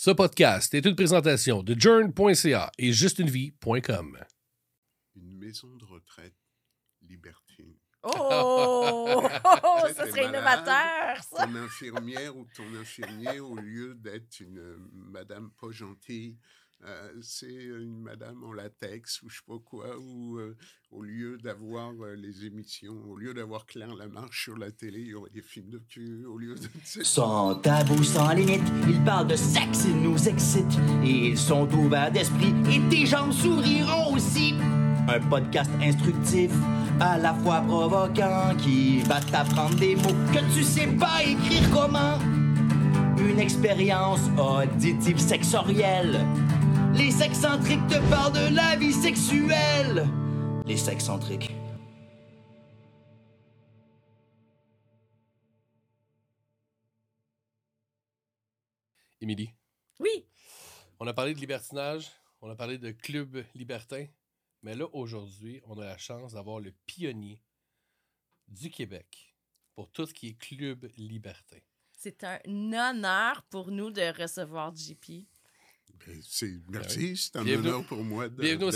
Ce podcast est une présentation de journ.ca et justunevie.com. Une maison de retraite libertine. Oh! Sais, ça serait malade, innovateur, ça! Ton infirmière ou ton infirmier, au lieu d'être une euh, madame pas gentille, euh, c'est une madame en latex ou je sais pas quoi, ou euh, au lieu d'avoir euh, les émissions, au lieu d'avoir Claire Lamarche sur la télé, il y aurait des films de cul, au lieu de... Sans tabou, sans limite, ils parlent de sexe, ils nous excitent. Et ils sont ouverts d'esprit et tes jambes souriront aussi. Un podcast instructif, à la fois provoquant, qui va t'apprendre des mots que tu sais pas écrire comment. Une expérience auditive sexorielle. Les sexcentriques te parlent de la vie sexuelle. Les sexcentriques. Émilie, Oui, on a parlé de libertinage, on a parlé de club libertin, mais là, aujourd'hui, on a la chance d'avoir le pionnier du Québec pour tout ce qui est club libertin. c'est un honneur pour nous de recevoir JP. Ben, merci, c'est un Bienvenue- honneur pour moi de Bienvenue aux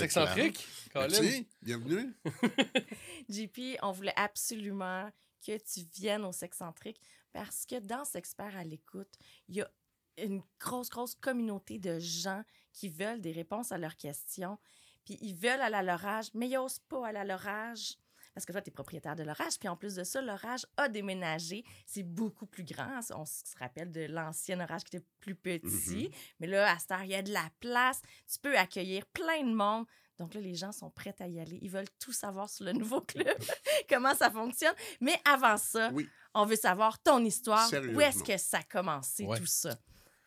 Colin. Merci, bienvenue. JP, on voulait absolument que tu viennes au Sexcentrique parce que dans Sexpert à l'écoute, il y a une grosse, grosse communauté de gens qui veulent des réponses à leurs questions. Puis ils veulent aller à l'orage, mais ils n'osent pas aller à l'orage. Parce que toi, tu es propriétaire de l'orage. Puis en plus de ça, l'orage a déménagé. C'est beaucoup plus grand. On se rappelle de l'ancien orage qui était plus petit. Mais là, à cette heure, il y a de la place. Tu peux accueillir plein de monde. Donc là, les gens sont prêts à y aller. Ils veulent tout savoir sur le nouveau club, comment ça fonctionne. Mais avant ça, Oui. on veut savoir ton histoire. Où est-ce que ça a commencé, Ouais. tout ça?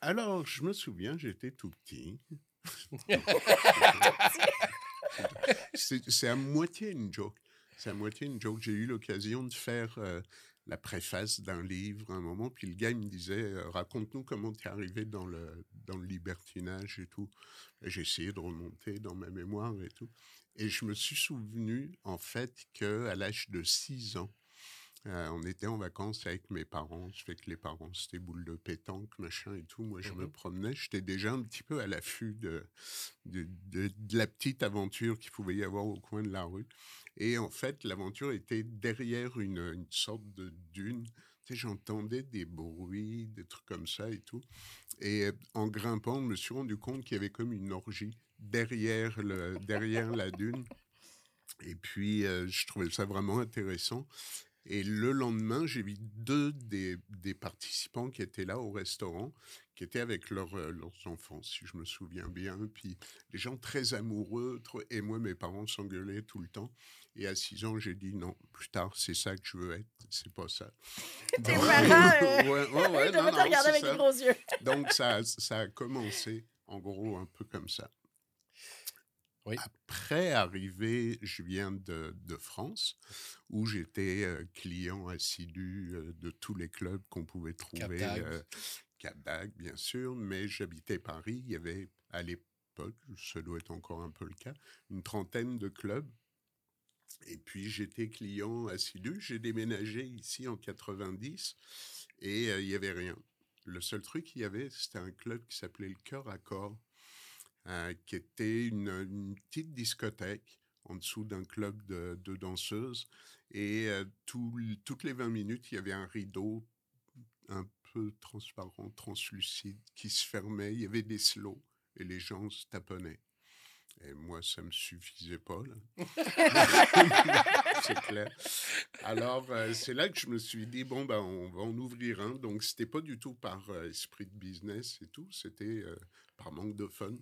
Alors, je me souviens, j'étais tout petit. c'est à moitié une joke. C'est à moitié une joke. J'ai eu l'occasion de faire euh, la préface d'un livre à un moment, puis le gars me disait euh, Raconte-nous comment tu es arrivé dans le, dans le libertinage et tout. J'ai essayé de remonter dans ma mémoire et tout. Et je me suis souvenu, en fait, qu'à l'âge de 6 ans, euh, on était en vacances avec mes parents. Je fais que les parents, c'était boule de pétanque, machin et tout. Moi, je me Mhm. promenais. J'étais déjà un petit peu à l'affût de, de, de- de la petite aventure qu'il pouvait y avoir au coin de la rue. Et en fait, l'aventure était derrière une, une sorte de dune. Tu sais, j'entendais des bruits, des trucs comme ça et tout. Et euh, en grimpant, je me suis rendu compte qu'il y avait comme une orgie derrière, le, derrière la dune. Et puis, euh, je trouvais ça vraiment intéressant. Et le lendemain, j'ai vu deux des, des participants qui étaient là au restaurant, qui étaient avec leurs, euh, leurs enfants, si je me souviens bien. Puis les gens très amoureux, et moi, mes parents s'engueulaient tout le temps. Et à 6 ans, j'ai dit non, plus tard, c'est ça que je veux être, c'est pas ça. Tes parents, euh, Ouais, ouais, ouais, non, non, avec ça. des gros yeux. Donc, ça, ça a commencé, en gros, un peu comme ça. Oui. Après arrivé, je viens de, de France, où j'étais euh, client assidu euh, de tous les clubs qu'on pouvait trouver. D'Agde. euh, bien sûr, mais j'habitais Paris. Il y avait, à l'époque, ça doit être encore un peu le cas, une trentaine de clubs. Et puis, j'étais client assidu. J'ai déménagé ici en 90 et euh, il n'y avait rien. Le seul truc qu'il y avait, c'était un club qui s'appelait le Cœur à Corps, euh, qui était une, petite discothèque en dessous d'un club de, danseuses. Et euh, tout- toutes les 20 minutes, il y avait un rideau un peu transparent, translucide, qui se fermait. Il y avait des slows et les gens se taponnaient. Et moi, ça me suffisait pas, là. c'est clair. Alors, euh, c'est là que je me suis dit, bon, ben, on va en ouvrir un. Donc, c'était pas du tout par esprit de business et tout, c'était par manque de fun.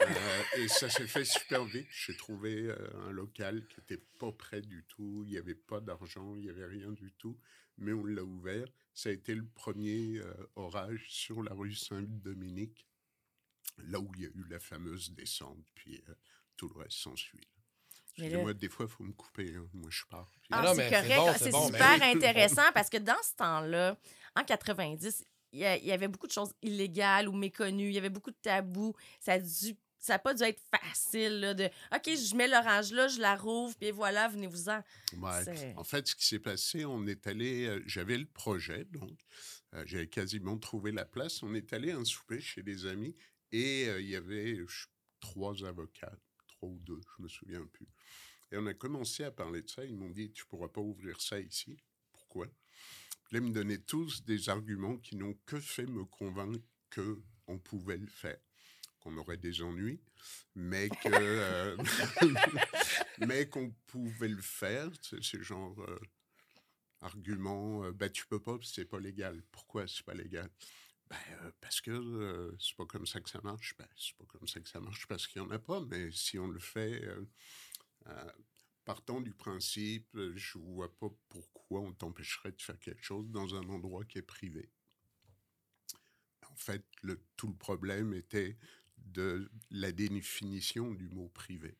Euh, et ça s'est fait super vite. J'ai trouvé euh, un local qui était pas prêt du tout. Il n'y avait pas d'argent, il n'y avait rien du tout. Mais on l'a ouvert. Ça a été le premier euh, orage sur la rue Saint-Dominique, là où il y a eu la fameuse descente. Puis euh, tout le reste s'ensuit. Excusez-moi, des fois, il faut me couper. hein. Moi, je pars. puis- Ah, c'est correct. bon, Ah, c'est c'est bon, super mais- intéressant parce que dans ce temps-là, en 90, il y, a- avait beaucoup de choses illégales ou méconnues. Il y avait beaucoup de tabous. Ça a dû. Ça n'a pas dû être facile là, de OK, je mets l'orange là, je la rouvre, puis voilà, venez-vous-en. Ouais. En fait, ce qui s'est passé, on est allé. euh, J'avais le projet, donc. Euh, J'avais quasiment trouvé la place. On est allé un souper chez des amis et euh, il y avait trois avocats, trois ou deux, je me souviens plus. Et on a commencé à parler de ça. Ils m'ont dit, tu pourras pas ouvrir ça ici. Pourquoi Ils me donnaient tous des arguments qui n'ont que fait me convaincre que on pouvait le faire, qu'on aurait des ennuis, mais que euh, mais qu'on pouvait le faire. C'est genre euh, argument, euh, ben tu peux pas, c'est pas légal. Pourquoi c'est pas légal? Ben, euh, parce que euh, c'est pas comme ça que ça marche. Ben, c'est pas comme ça que ça marche parce qu'il y en a pas. Mais si on le fait, partant du principe, euh, je vois pas pourquoi on t'empêcherait de faire quelque chose dans un endroit qui est privé. En fait, le, tout le problème était de la définition du mot privé.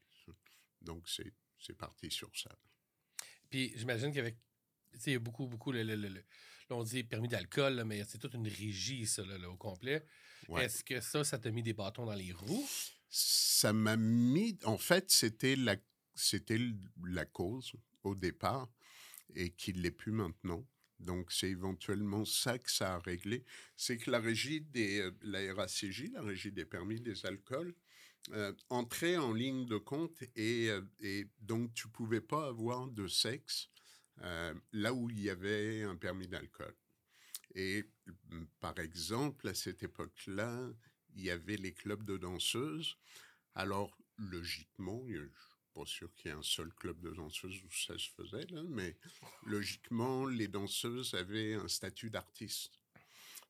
Donc, c'est parti sur ça. Puis j'imagine qu'avec. Tu sais, il y a beaucoup, beaucoup. Le, le- le- le- là, on dit permis d'alcool, mais c'est toute une régie, ça, là, là, au complet. Ouais. Est-ce que ça, ça t'a mis des bâtons dans les roues? Ça m'a mis. En fait, c'était la, c'était la cause au départ et qu'il l'est plus maintenant. Donc, c'est éventuellement ça que ça a réglé. C'est que la régie des, euh, la RACJ, la régie des permis des alcools, euh, entrait en ligne de compte et, euh, et donc tu pouvais pas avoir de sexe là où il y avait un permis d'alcool. Et mm, par exemple, à cette époque-là, il y avait les clubs de danseuses. Alors, logiquement, je pas sûr qu'il y ait un seul club de danseuses où ça se faisait, mais logiquement, les danseuses avaient un statut d'artiste.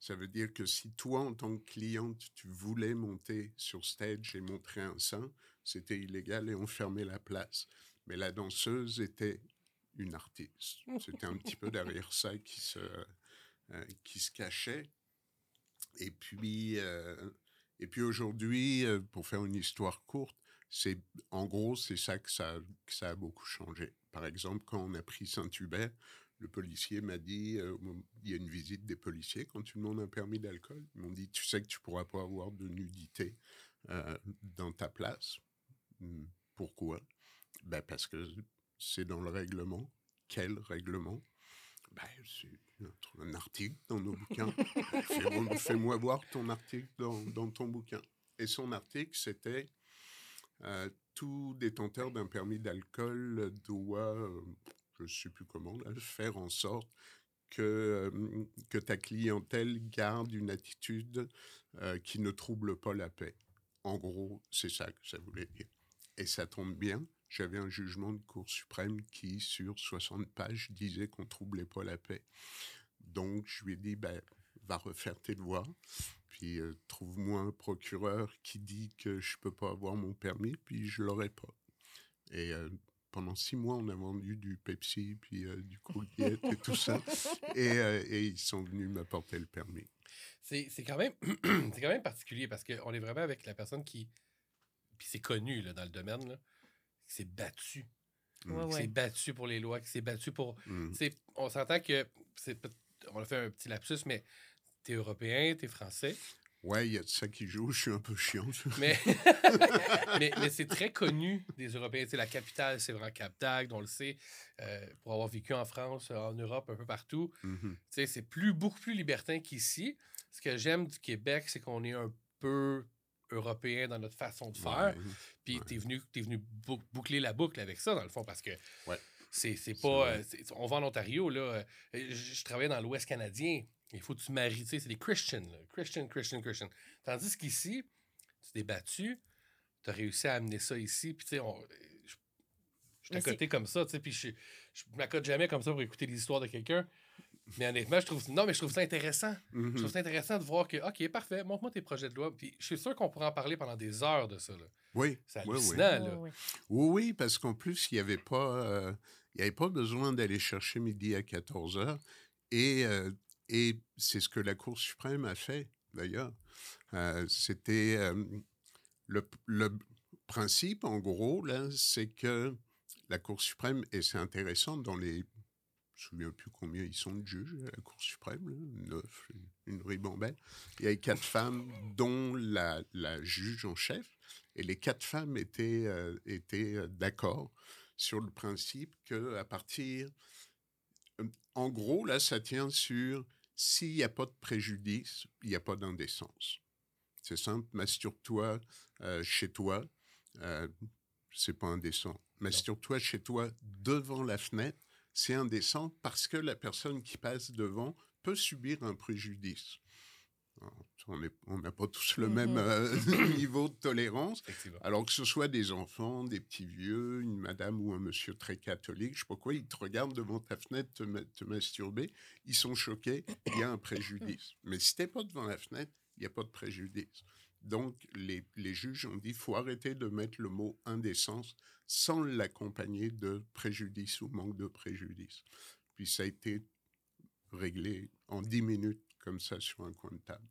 Ça veut dire que si toi, en tant que cliente, tu voulais monter sur stage et montrer un sein, c'était illégal et on fermait la place. Mais la danseuse était une artiste. C'était un petit peu derrière ça qui se, euh, cachait. Et puis, euh, et puis aujourd'hui, euh, pour faire une histoire courte, c'est en gros, c'est ça que, ça que ça a beaucoup changé. Par exemple, quand on a pris Saint-Hubert, le policier m'a dit, euh, il y a une visite des policiers, quand tu demandes un permis d'alcool, ils m'ont dit, tu sais que tu pourras pas avoir de nudité euh, dans ta place. Hmm, Pourquoi? Ben Parce que c'est dans le règlement. Quel règlement? Ben, C'est un- article dans nos bouquins. Fais- Fais-moi voir ton article dans, dans ton bouquin. Et son article, c'était euh, tout détenteur d'un permis d'alcool doit, euh, je ne sais plus comment, faire en sorte que, euh, que ta clientèle garde une attitude qui ne trouble pas la paix. En gros, c'est ça que ça voulait dire. Et ça tombe bien, j'avais un jugement de Cour suprême qui, sur 60 pages, disait qu'on troublait pas la paix. Donc, je lui ai dit, ben, va refaire tes devoirs, puis euh, trouve-moi un procureur qui dit que je peux pas avoir mon permis, puis je l'aurai pas. Et euh, pendant six mois, on a vendu du Pepsi, puis euh, du Colgate et tout ça. Et, euh, et ils sont venus m'apporter le permis. C'est c'est quand, même- c'est quand même particulier parce qu'on est vraiment avec la personne qui. Puis c'est connu là, dans le domaine, là, qui s'est battu. Mm. Ouais, Qui s'est ouais. battu pour les lois, qui s'est battu pour. Mm. Sais, on s'entend que. On a fait un petit lapsus, mais t'es européen, t'es français. Ouais, il y a de ça qui joue, je suis un peu chiant. Mais, mais, mais c'est très connu des Européens. Tu sais, la capitale, c'est vraiment Cap d'Agde, on le sait. euh, pour avoir vécu en France, en Europe, un peu partout. Mhm. Tu sais, c'est plus, beaucoup plus libertin qu'ici. Ce que j'aime du Québec, c'est qu'on est un peu européen dans notre façon de faire. Ouais. Puis Ouais. t'es venu, t'es venu bou- boucler la boucle avec ça, dans le fond, parce que Ouais. c'est, pas. euh, on va en Ontario, là. euh, Je, je travaillais dans l'Ouest canadien. Il faut que tu maries, tu sais, c'est des Christians, là. Christian, Christian, Christian. Tandis qu'ici, tu t'es battu, tu as réussi à amener ça ici, puis tu sais, on. Je, je suis à côté comme ça, tu sais, puis je, je m'accote jamais comme ça pour écouter les histoires de quelqu'un. Mais honnêtement, je trouve, non, mais je trouve ça intéressant. Je trouve ça intéressant de voir que, OK, parfait, montre-moi tes projets de loi. Puis je suis sûr qu'on pourrait en parler pendant des heures de ça. là. Oui, C'est oui, oui. hallucinant, Ouais, là. Oui, oui, parce qu'en plus, il n'y avait, pas, euh, il y avait pas besoin d'aller chercher midi à 14 heures. Et, euh, et c'est ce que la Cour suprême a fait, d'ailleurs. Euh, C'était le, principe, en gros, là, c'est que la Cour suprême, et c'est intéressant dans les. Je ne me souviens plus combien ils sont de juges à la Cour suprême, là, neuf, une ribambelle. Il y avait quatre femmes, dont la, juge en chef. Et les quatre femmes étaient, euh, étaient euh, d'accord sur le principe que à partir, en gros, là, ça tient sur s'il n'y a pas de préjudice, il n'y a pas d'indécence. C'est simple, masturbe-toi euh, chez toi, euh, c'est pas indécent. Masturbe-toi chez toi devant la fenêtre, c'est indécent parce que la personne qui passe devant peut subir un préjudice. On n'a pas tous le même Mhm. euh, niveau de tolérance. Alors que ce soit des enfants, des petits vieux, une madame ou un monsieur très catholique, je sais pas quoi, ils te regardent devant ta fenêtre te, ma- te masturber, ils sont choqués, il y a un préjudice. Mais si t'es pas devant la fenêtre, il n'y a pas de préjudice. Donc les, les juges ont dit faut arrêter de mettre le mot indécence sans l'accompagner de préjudice ou manque de préjudice. Puis ça a été réglé en 10 minutes comme ça sur un coin de table.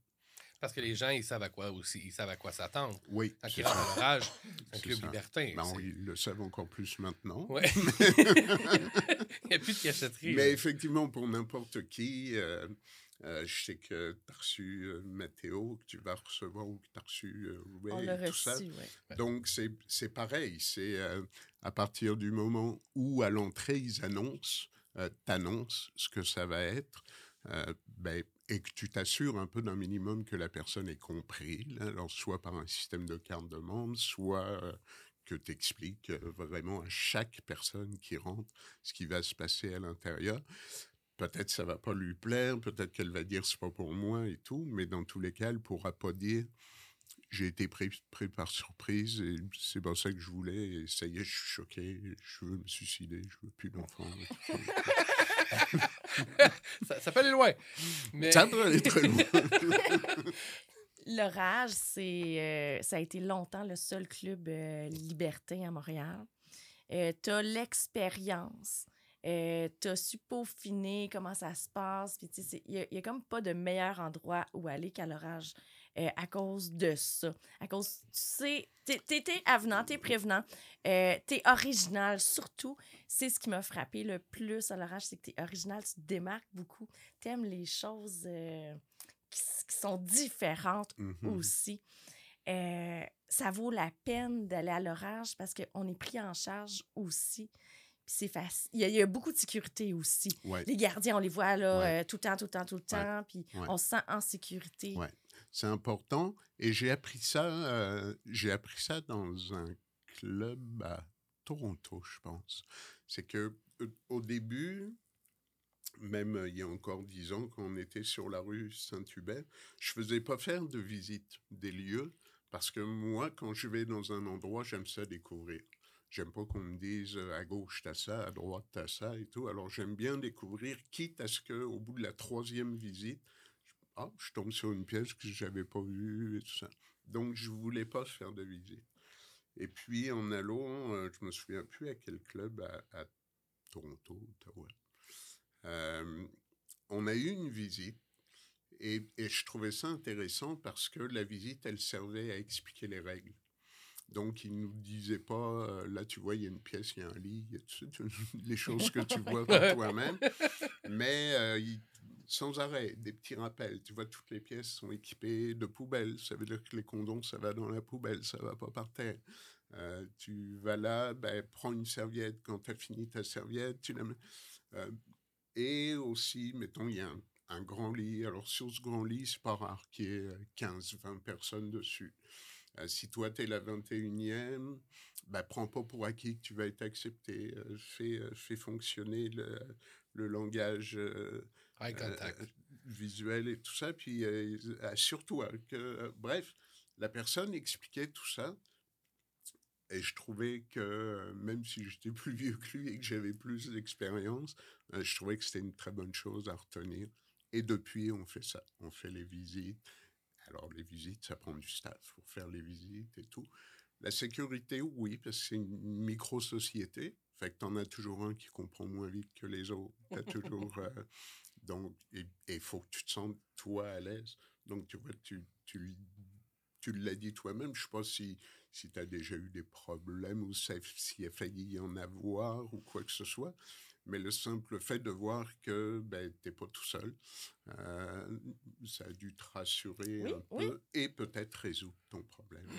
Parce que les gens, ils savent à quoi aussi, ils savent à quoi s'attendre. Oui, Quand ils rentrent l'orage, un club ça. libertin. Ben, ils le savent encore plus maintenant. Ouais. Il n'y a plus de cachetterie. Mais là. effectivement, pour n'importe qui, euh, euh, je sais que tu as reçu euh, Mathéo, que tu vas recevoir ou que tu as reçu euh, Ray, On l'a tout reçu, ça. ouais. Donc, c'est c'est pareil. C'est euh, à partir du moment où, à l'entrée, ils annoncent, euh, t'annoncent ce que ça va être, euh, ben, et que tu t'assures un peu d'un minimum que la personne ait compris, là, alors soit par un système de carte de membre, soit euh, que tu expliques vraiment à chaque personne qui rentre ce qui va se passer à l'intérieur. Peut-être ça va pas lui plaire, peut-être qu'elle va dire c'est pas pour moi et tout, mais dans tous les cas, elle pourra pas dire j'ai été pris, pris par surprise et c'est pas ça que je voulais et ça y est, je suis choqué, je veux me suicider, je veux plus d'enfants. ça. peut aller loin. Mais... Ça peut aller très loin. L'orage, c'est, euh, ça a été longtemps le seul club euh, libertin à Montréal. Euh, tu as l'expérience. Euh, tu as su peaufiner comment ça se passe. Puis, tu sais, c'est- il n'y a, comme pas de meilleur endroit où aller qu'à l'orage euh, à cause de ça. À cause, tu sais, t'es, t'es, t'es avenant, t'es prévenant, euh, t'es original. Surtout, c'est ce qui m'a frappé le plus à l'orage, c'est que t'es original, tu te démarques beaucoup. T'aimes les choses euh, qui, sont différentes Mhm. aussi. Euh, ça vaut la peine d'aller à l'orage parce qu'on est pris en charge aussi. Puis c'est facile. Il y, a, il y a beaucoup de sécurité aussi. Ouais. Les gardiens, on les voit là, Ouais. euh, tout le temps, tout le temps, tout le temps. Puis on se sent en sécurité. Ouais. C'est important. Et j'ai appris ça, euh, j'ai appris ça dans un club à Toronto, je pense. C'est que euh, au début, même euh, il y a encore dix ans, quand on était sur la rue Saint-Hubert, je faisais pas faire de visite des lieux parce que moi, quand je vais dans un endroit, j'aime ça découvrir. J'aime pas qu'on me dise à gauche t'as ça, à droite t'as ça et tout. Alors j'aime bien découvrir, quitte à ce que au bout de la troisième visite, ah, je tombe sur une pièce que j'avais pas vue et tout ça. Donc, je voulais pas faire de visite. Et puis, en allant, euh, je me souviens plus à quel club à, à Toronto, Ottawa, euh, on a eu une visite et, et je trouvais ça intéressant parce que la visite, elle servait à expliquer les règles. Donc, il nous disait pas, euh, là, tu vois, il y a une pièce, il y a un lit, il y a tout ça, les choses que tu vois par toi-même. Mais euh, il- sans arrêt, des petits rappels. Tu vois, toutes les pièces sont équipées de poubelles. Ça veut dire que les condoms, ça va dans la poubelle, ça va pas par terre. Euh, tu vas là, ben, prends une serviette. Quand tu as fini ta serviette, tu la mets. Euh, et aussi, mettons, il y a un, grand lit. Alors, sur ce grand lit, c'est pas rare qu'il y ait euh, 15, 20 personnes dessus. Euh, si toi, tu es la 21e, bah, prends pas pour acquis que tu vas être accepté. Euh, fais, euh, fais fonctionner le, langage euh, Eye euh, contact. euh, visuel et tout ça. Puis euh, assure-toi que, euh, bref, la personne expliquait tout ça. Et je trouvais que, même si j'étais plus vieux que lui et que j'avais plus d'expérience, je trouvais que c'était une très bonne chose à retenir. Et depuis, on fait ça. On fait les visites. Alors, les visites, ça prend du staff pour faire les visites et tout. La sécurité, oui, parce que c'est une micro-société. Fait que t'en as toujours un qui comprend moins vite que les autres. T'as toujours... euh, donc, il faut que tu te sentes, toi, à l'aise. Donc, tu vois, tu, tu, tu l'as dit toi-même. Je sais pas si, si tu as déjà eu des problèmes ou s'il a failli y en avoir ou quoi que ce soit. Mais le simple fait de voir que ben, tu n'es pas tout seul, euh, ça a dû te rassurer Oui, un oui. peu et peut-être résoudre ton problème.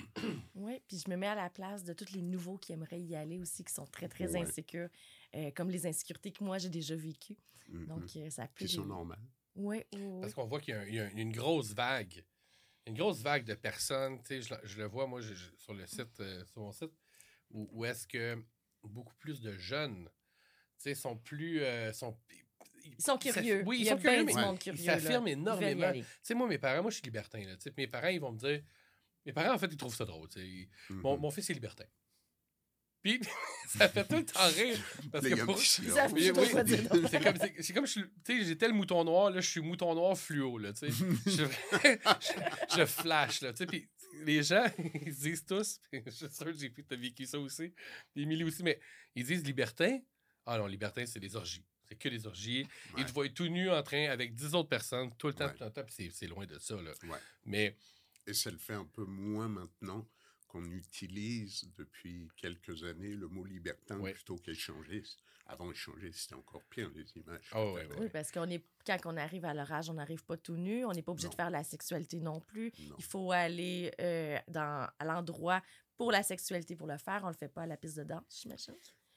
Oui, puis je me mets à la place de tous les nouveaux qui aimeraient y aller aussi, qui sont très, très Ouais. insécures, euh, comme les insécurités que moi j'ai déjà vécues. Mhm. Donc, euh, ça. Qui sont les- normales. Oui, oui, oui. Parce qu'on voit qu'il y a, y a une grosse vague. Une grosse vague de personnes. tu sais, Je, le- je le vois, moi, je- je- sur le site, euh, sur mon site, où, où est-ce que beaucoup plus de jeunes tu sais, sont plus. euh, sont, Ils sont curieux. Oui, Il ils a sont curieux, bien mais du monde ils curieux. s'affirment Ils y énormément. Tu sais, moi, mes parents, moi, je suis libertin. Là, tu sais, puis mes parents, ils vont me dire. Mes parents, en fait, ils trouvent ça drôle. tu sais. Ils- Mon, mon fils est libertin. Puis, ça fait tout le temps rire. Parce que pour- Oui, c'est comme, c'est, comme je suis, j'étais le mouton noir, là, je suis mouton noir fluo, là, tu sais. je, je, je flash, là, tu sais, puis les gens, ils disent tous, puis je suis sûr que j'ai t'as vécu ça aussi, Émilie aussi, mais ils disent libertin. Ah non, libertin, c'est des orgies. C'est que des orgies. Ouais. Ils te voient tout nu en train avec 10 autres personnes, tout le temps, Ouais. tout le temps, puis c'est, c'est loin de ça, là. Ouais. Mais, Et ça le fait un peu moins maintenant qu'on utilise depuis quelques années le mot libertin Ouais. plutôt qu'échangiste. Avant échanger, c'était encore pire les images. Ah ouais, Oui, parce qu'on est quand on arrive à leur âge, on n'arrive pas tout nu, on n'est pas obligé de faire la sexualité non plus. Non. Il faut aller euh, dans, à l'endroit pour la sexualité pour le faire. On le fait pas à la piste de danse, j'imagine.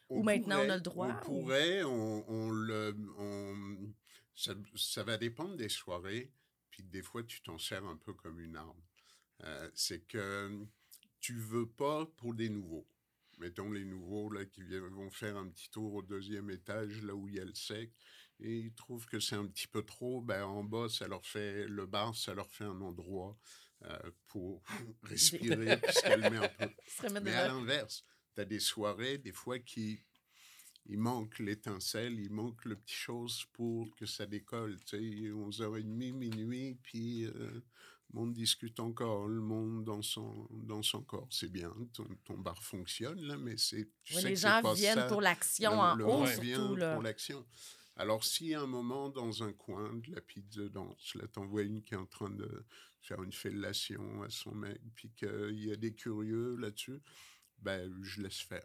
Ou maintenant, on a le droit, On ou- pourrait, on, on le, on- ça, ça va dépendre des soirées, puis des fois tu t'en sers un peu comme une arme. Euh, c'est que tu veux pas pour des nouveaux. Mettons les nouveaux là qui viennent- vont faire un petit tour au deuxième étage là où il y a le sec et ils trouvent que c'est un petit peu trop. Ben en bas ça leur fait le bar, ça leur fait un endroit euh, pour respirer puis se calmer un peu. Mais à l'inverse, tu as des soirées, des fois, qui. Il manque l'étincelle, il manque le petit chose pour que ça décolle. Tu sais, 11h30, minuit, puis euh, le monde discute encore, le monde dans son, dans son corps. C'est bien, ton, ton bar fonctionne, là, mais c'est. les gens pas viennent ça. pour l'action en le haut, surtout. Là. pour l'action. Alors, si à un moment, dans un coin de la pizza danse, là, t'en vois une qui est en train de faire une fellation à son mec, puis qu'il y a des curieux là-dessus, ben, je laisse faire.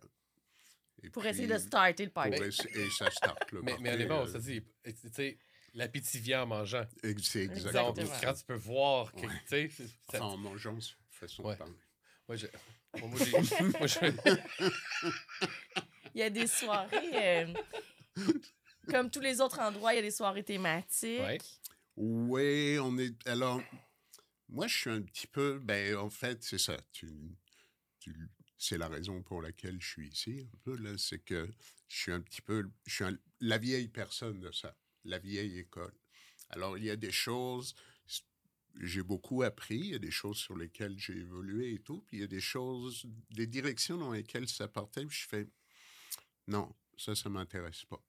Et Pour puis, essayer de starter le party. essa- et ça starte le mais, party, mais honnêtement, on euh, se dit, tu sais, l'appétit vient en mangeant. C'est Donc, exactement Exactement. quand ça. tu peux voir que, Ouais. tu sais, c'est- ça- en mangeant, c'est une façon Ouais. de parler. moi, je- bon, moi, j'ai- moi, je- Il y a des soirées, euh, comme tous les autres endroits, il y a des soirées thématiques. Ouais. Oui, on est. Alors, moi, je suis un petit peu. Ben, en fait, c'est ça. Tu, tu- c'est la raison pour laquelle je suis ici, un peu, là. C'est que je suis un petit peu. Je suis un- la vieille personne de ça, la vieille école. Alors, il y a des choses. J'ai beaucoup appris, il y a des choses sur lesquelles j'ai évolué et tout, puis il y a des choses, des directions dans lesquelles ça partait, puis je fais non, ça, ça m'intéresse pas.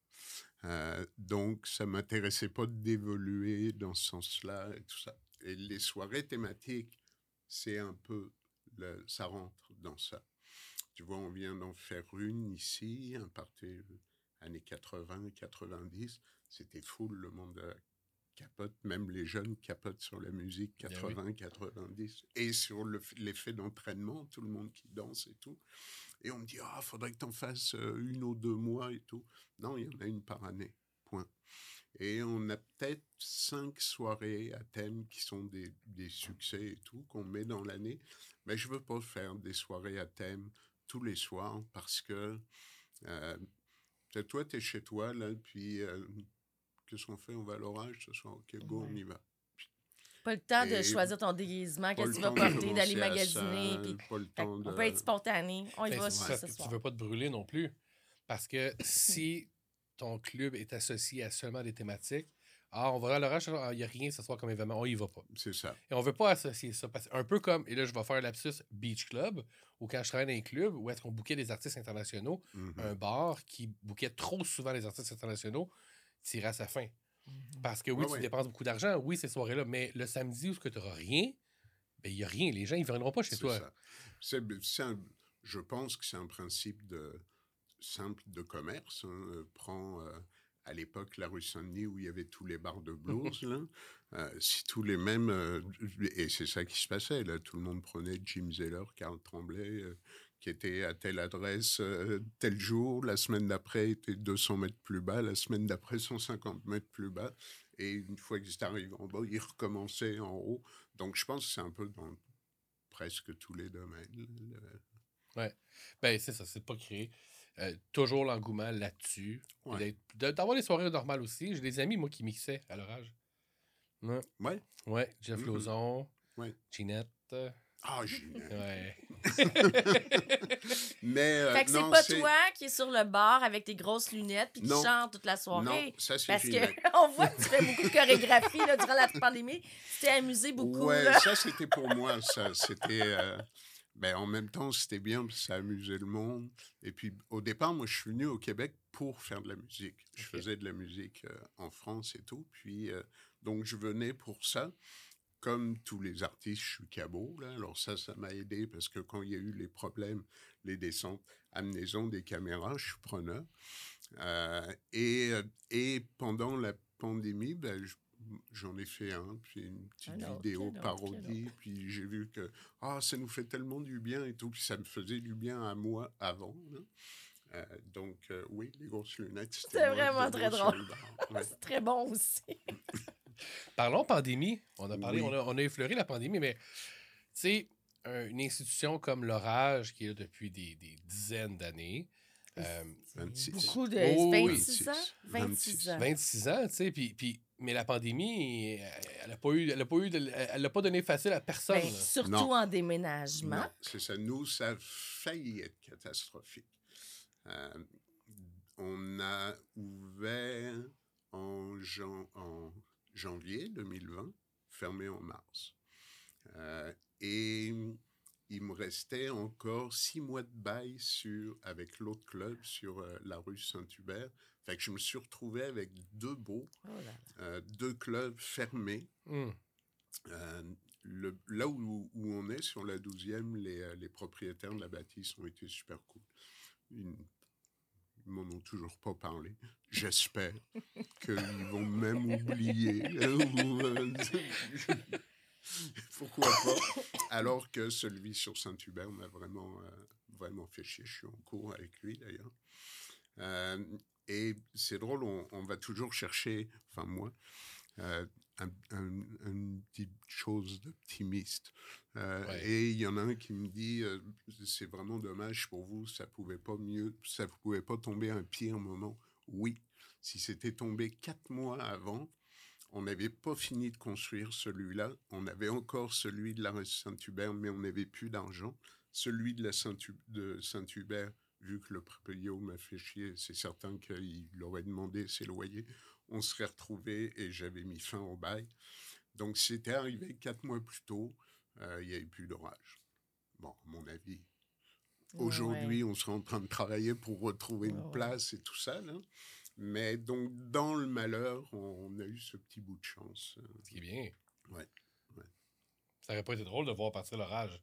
Euh, donc, ça m'intéressait pas d'évoluer dans ce sens-là et tout ça. Et les soirées thématiques, c'est un peu, ça rentre dans ça. Tu vois, on vient d'en faire une ici, un party euh, années 80, 90. C'était full, le monde euh, capote, même les jeunes capotent sur la musique Bien oui. 80, 90. Et sur le l'effet d'entraînement, tout le monde qui danse et tout. Et on me dit, ah, faudrait que tu en fasses euh, une ou deux mois et tout. Non, il y en a une par année. Point. Et on a peut-être cinq soirées à thème qui sont des, des succès et tout, qu'on met dans l'année. Mais je veux pas faire des soirées à thème tous les soirs parce que euh, toi, tu es chez toi, là, puis euh, qu'est-ce qu'on fait? On va à l'orage ce soir. OK, go, on Ouais. y va. Pas le temps de choisir ton déguisement, qu'est-ce que tu vas porter, d'aller magasiner. ça, puis- pas le Fait temps on de... peut être spontané. On y Ben, va c'est ce, soir. tu veux pas te brûler non plus. Parce que si ton club est associé à seulement des thématiques, ah, on va à l'orage, ah, il n'y a rien ce soir comme événement, on y va pas. C'est ça. Et on veut pas associer ça. Parce un peu comme, et là, je vais faire lapsus Beach Club, où quand je travaillais dans un club, où est-ce qu'on bouquait des artistes internationaux, Mhm. un bar qui bouquait trop souvent les artistes internationaux, tirait à sa fin. Mhm. Parce que oui, Ouais, tu ouais. dépenses beaucoup d'argent, oui, ces soirées-là, mais le samedi où tu n'auras rien, ben, il n'y a rien. Les gens, ils ne viendront pas chez toi. ça. C'est- c'est un- je pense que c'est un principe de, simple de commerce. hein. Euh, Prends euh, à l'époque la rue Saint-Denis où il y avait tous les bars de blues. là. Euh, si tous les mêmes. euh, et c'est ça qui se passait. Là. Tout le monde prenait Jim Zeller, Carl Tremblay, euh, qui était à telle adresse euh, tel jour. La semaine d'après était 200 mètres plus bas. La semaine d'après 150 mètres plus bas. Et une fois qu'ils étaient arrivés en bas, ils recommençaient en haut. Donc je pense que c'est un peu dans presque tous les domaines. Le- Ben, c'est ça, c'est pas créer euh, toujours l'engouement là-dessus. Ouais. D'avoir des soirées normales aussi. J'ai des amis, moi, qui mixaient à l'orage. Ouais. Ouais. Ouais, Jeff Mhm. Lauzon. Ouais. Ginette. Ah, génial. Ouais. Mais euh, Fait que c'est non, pas toi qui es sur le bar avec tes grosses lunettes puis qui Non. chante toute la Non, soirée. ça c'est Parce qu'on voit que tu fais beaucoup de chorégraphie là, durant la pandémie. Tu t'es amusé beaucoup. Ouais, là. ça c'était pour moi. Ça, c'était. euh, ben, en même temps, c'était bien, parce que ça amusait le monde. Et puis, au départ, moi, je suis venu au Québec pour faire de la musique. Je faisais de la musique euh, en France et tout. Puis, euh, donc, je venais pour ça. Comme tous les artistes, je suis cabot. Là. Alors, ça, ça m'a aidé parce que quand il y a eu les problèmes, les descentes, amenaison des caméras, je suis preneur. Euh, et, euh, et pendant la pandémie, ben, je- j'en ai fait un, puis une petite autre, vidéo parodie, puis j'ai vu que ah, ça nous fait tellement du bien et tout, puis ça me faisait du bien à moi avant. là. Euh, donc, euh, oui, les grosses lunettes, c'était C'est vraiment très drôle. Ouais. C'est très bon aussi. Parlons pandémie. On a parlé, Oui. on, a, on a effleuré la pandémie, mais tu sais, un- une institution comme l'Orage, qui est là depuis des, des dizaines d'années, euh, 26. Beaucoup de. Oh, oui. 26 ans? 26 ans. 26 ans, tu sais, puis, puis- mais la pandémie, elle n'a pas eu, elle a pas eu, de- elle l'a pas donné facile à personne. Ben, surtout Non. en déménagement. C'est ça. Nous, ça a failli être catastrophique. Euh, on a ouvert en, en janvier 2020, fermé en mars. Euh, et il me restait encore six mois de bail sur, avec l'autre club sur euh, la rue Saint-Hubert. Fait que je me suis retrouvé avec deux beaux, Oh là là. euh, deux clubs fermés. Hum. Euh, le- là où, où on est, sur la 12e, les, euh, les propriétaires de la bâtisse ont été super cool. Ils ils m'en ont toujours pas parlé. J'espère qu'ils vont même oublier. ou, Pourquoi pas? Alors que celui sur Saint-Hubert m'a vraiment, euh, vraiment fait chier. Je suis en cours avec lui d'ailleurs. Euh, et c'est drôle, on, on va toujours chercher, enfin moi, euh, un, un- une petite chose d'optimiste. Euh, Ouais. Et il y en a un qui me dit, euh, c'est vraiment dommage pour vous, ça pouvait pas mieux, ça pouvait pas tomber un pire moment. Oui, si c'était tombé quatre mois avant, on n'avait pas fini de construire celui-là. On avait encore celui de la rue Saint-Hubert, mais on n'avait plus d'argent. Celui de la Saint-Hubert, vu que le proprio m'a fait chier, c'est certain qu'il aurait demandé ses loyers. On serait retrouvés et j'avais mis fin au bail. Donc, c'était arrivé quatre mois plus tôt. euh, Il n'y avait plus d'orage. Bon, à mon avis, Aujourd'hui, on serait en train de travailler pour retrouver une Ouais, place et tout ça. Là. Mais donc, dans le malheur, on a eu ce petit bout de chance. euh, Ce qui est bien. Ouais, ouais. Ça aurait pas été drôle de voir partir l'orage.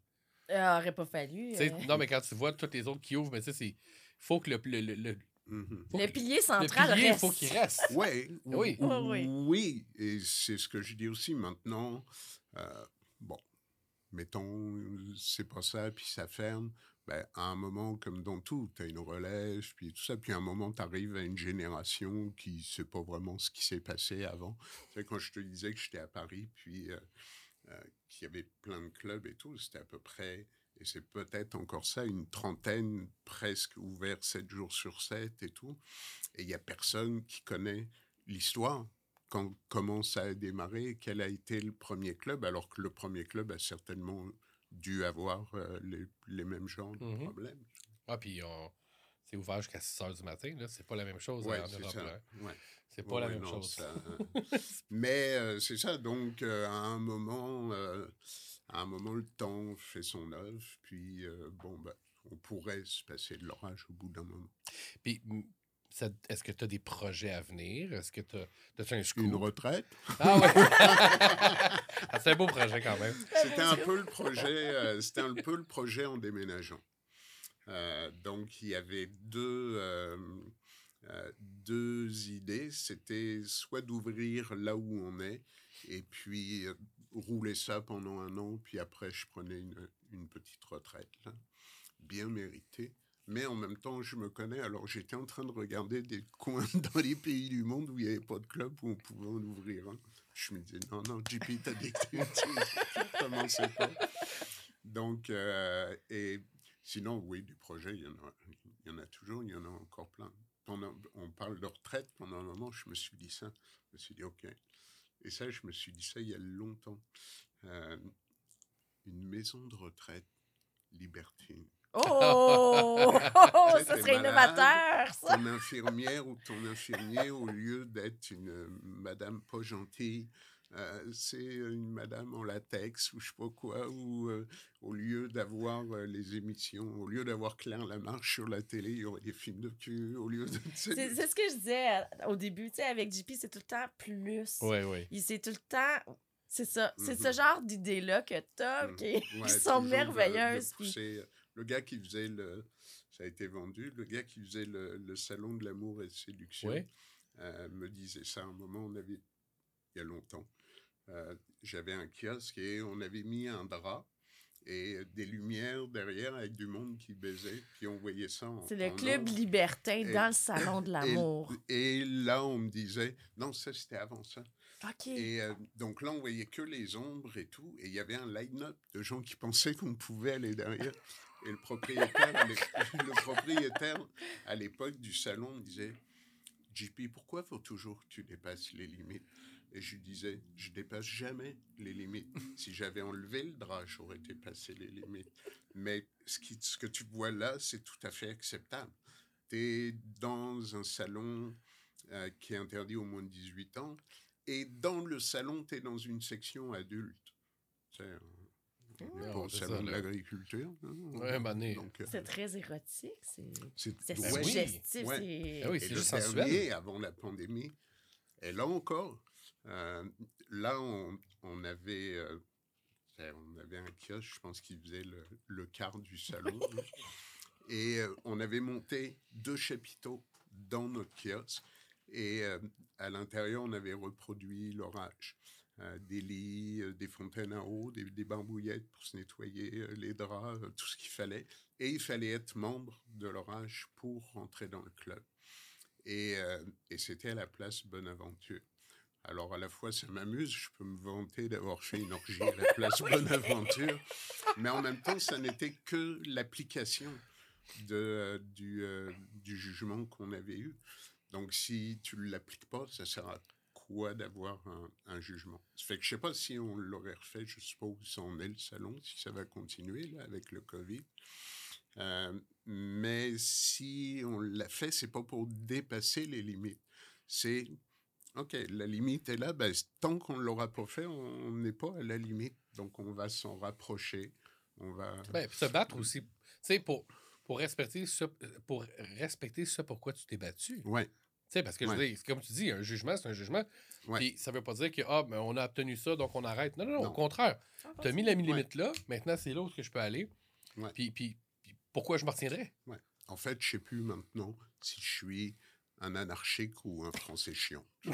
Euh, aurait pas fallu. Euh, Non, mais quand tu vois tous les autres qui ouvrent, mais tu sais, c'est. Il faut que le, le, le, le- Mhm. faut le pilier le central pilier, reste. faut qu'il reste. Ouais, Oui. oui. oui, et c'est ce que je dis aussi maintenant. euh, bon, mettons, c'est pas ça, puis ça ferme. Ben, à un moment, comme dans tout, tu as une relève, puis tout ça. Puis à un moment, tu arrives à une génération qui ne sait pas vraiment ce qui s'est passé avant. Tu quand je te disais que j'étais à Paris, puis euh, euh, qu'il y avait plein de clubs et tout, c'était à peu près, et c'est peut-être encore ça, une trentaine presque ouverts 7 jours sur 7 et tout. Et il n'y a personne qui connaît l'histoire. Quand, comment ça a démarré, quel a été le premier club, alors que le premier club a certainement dû avoir euh, les, les mêmes genres de Mhm. problèmes. Ah, puis on... c'est ouvert jusqu'à 6 h du matin. là. C'est pas la même chose Ouais, en Europe. Ouais. C'est pas Ouais, la même non, chose. ça, euh, Mais euh, c'est ça, donc euh, à un moment, à un moment, le temps fait son œuvre, puis bon, bah, on pourrait se passer de l'orage au bout d'un moment. Puis, est-ce que tu as des projets à venir? Est-ce que tu as, un scoop? Une retraite, Ah ouais! Ah, c'est un beau projet quand même. C'était un peu le projet, euh, c'était un peu le projet en déménageant. Euh, donc il y avait deux, euh, deux idées. C'était soit d'ouvrir là où on est et puis rouler ça pendant un an, puis après je prenais une, une petite retraite, là, bien méritée. Mais en même temps, je me connais, alors j'étais en train de regarder des coins dans les pays du monde où il n'y avait pas de club où on pouvait en ouvrir. Je me disais, non, non, JP, t'as que tu commençais pas? Donc, euh, et sinon, oui, du projet, il y, en a, il y en a toujours, il y en a encore plein. Pendant, on parle de retraite, pendant un moment, je me suis dit ça. Je me suis dit, OK, Et ça, je me suis dit ça il y a longtemps. Euh, une maison de retraite libertine. Oh! Sais, ça serait innovateur, ça! Ton infirmière ou ton infirmier, au lieu d'être une euh, madame pas gentille, euh, c'est une madame en latex ou je sais pas quoi, ou euh, au lieu d'avoir euh, les émissions, au lieu d'avoir Claire Lamarche sur la télé, il y aurait des films de cul, au lieu de... C'est c'est ce que je disais au début, tu sais, avec JP, c'est tout le temps plus. Oui, oui. Il C'est tout le temps. C'est ça. C'est ce Mhm. genre d'idées-là que t'as, Mhm. qui, Ouais, qui toujours sont de- de merveilleuses. puis- euh, Le gars qui faisait le... Ça a été vendu. Le gars qui faisait le, le salon de l'amour et de séduction Ouais. euh, me disait ça. À un moment, on avait... Il y a longtemps. euh, J'avais un kiosque et on avait mis un drap et des lumières derrière avec du monde qui baisait. Puis on voyait ça C'est le en club or. libertin Et- dans le salon de l'amour. Et, et là, on me disait... Non, ça, c'était avant ça. OK. Et euh, donc là, on voyait que les ombres et tout. Et il y avait un line-up de gens qui pensaient qu'on pouvait aller derrière. Et le propriétaire, le propriétaire à l'époque du salon me disait JP, pourquoi faut toujours que tu dépasses les limites? Et je lui disais Je dépasse jamais les limites. Si j'avais enlevé le drap, j'aurais dépassé les limites. Mais ce, que tu vois là, c'est tout à fait acceptable. Tu es dans un salon euh, qui est interdit aux moins de 18 ans. Et dans le salon, tu es dans une section adulte. C'est ça, de là. l'agriculture. hein. Ouais, ben, né. Donc, euh, C'est très érotique. C'est c'est c'est Ben oui. suggestif. Ouais. c'est- Ah oui, Et c'est le juste dernier, sensuel. avant la pandémie, et là encore, euh, là, on, on avait, euh, c'est- on avait un kiosque, je pense qu'il faisait le, le quart du salon. là. et euh, on avait monté deux chapiteaux dans notre kiosque. Et euh, à l'intérieur, on avait reproduit l'orage. Des lits, euh, des fontaines à eau, des, des barbouillettes pour se nettoyer, euh, les draps, euh, tout ce qu'il fallait. Et il fallait être membre de l'orage pour rentrer dans le club. Et, et c'était à la place Bonaventure. Alors à la fois ça m'amuse, je peux me vanter d'avoir fait une orgie à la place Bonaventure, mais en même temps ça n'était que l'application de, du, du jugement qu'on avait eu. Donc si tu ne l'appliques pas, ça sert à d'avoir un, un jugement Ça fait que je sais pas si on l'aurait refait, je où ça en est le salon, si ça va continuer là, avec le Covid. Euh, mais si on l'a fait, c'est pas pour dépasser les limites. C'est OK, la limite est là. Ben, tant qu'on ne l'aura pas fait, on n'est pas à la limite. Donc, on va s'en rapprocher. On va. Ben, se battre aussi. Tu sais, pour, pour, respecter ce, pour respecter ce pourquoi tu t'es battu. Tu Ouais, sais, parce que je Ouais. c'est comme tu dis, un jugement, c'est un jugement. Ouais. Puis ça veut pas dire que, ah, ben, on a obtenu ça, donc on arrête. Non, non, non, Non. au contraire. Ah, Tu as mis la limite là, maintenant c'est là où que je peux aller. Ouais. Puis, puis, puis pourquoi je me retiendrais? en fait, je sais plus maintenant si je suis un anarchique ou un français chiant.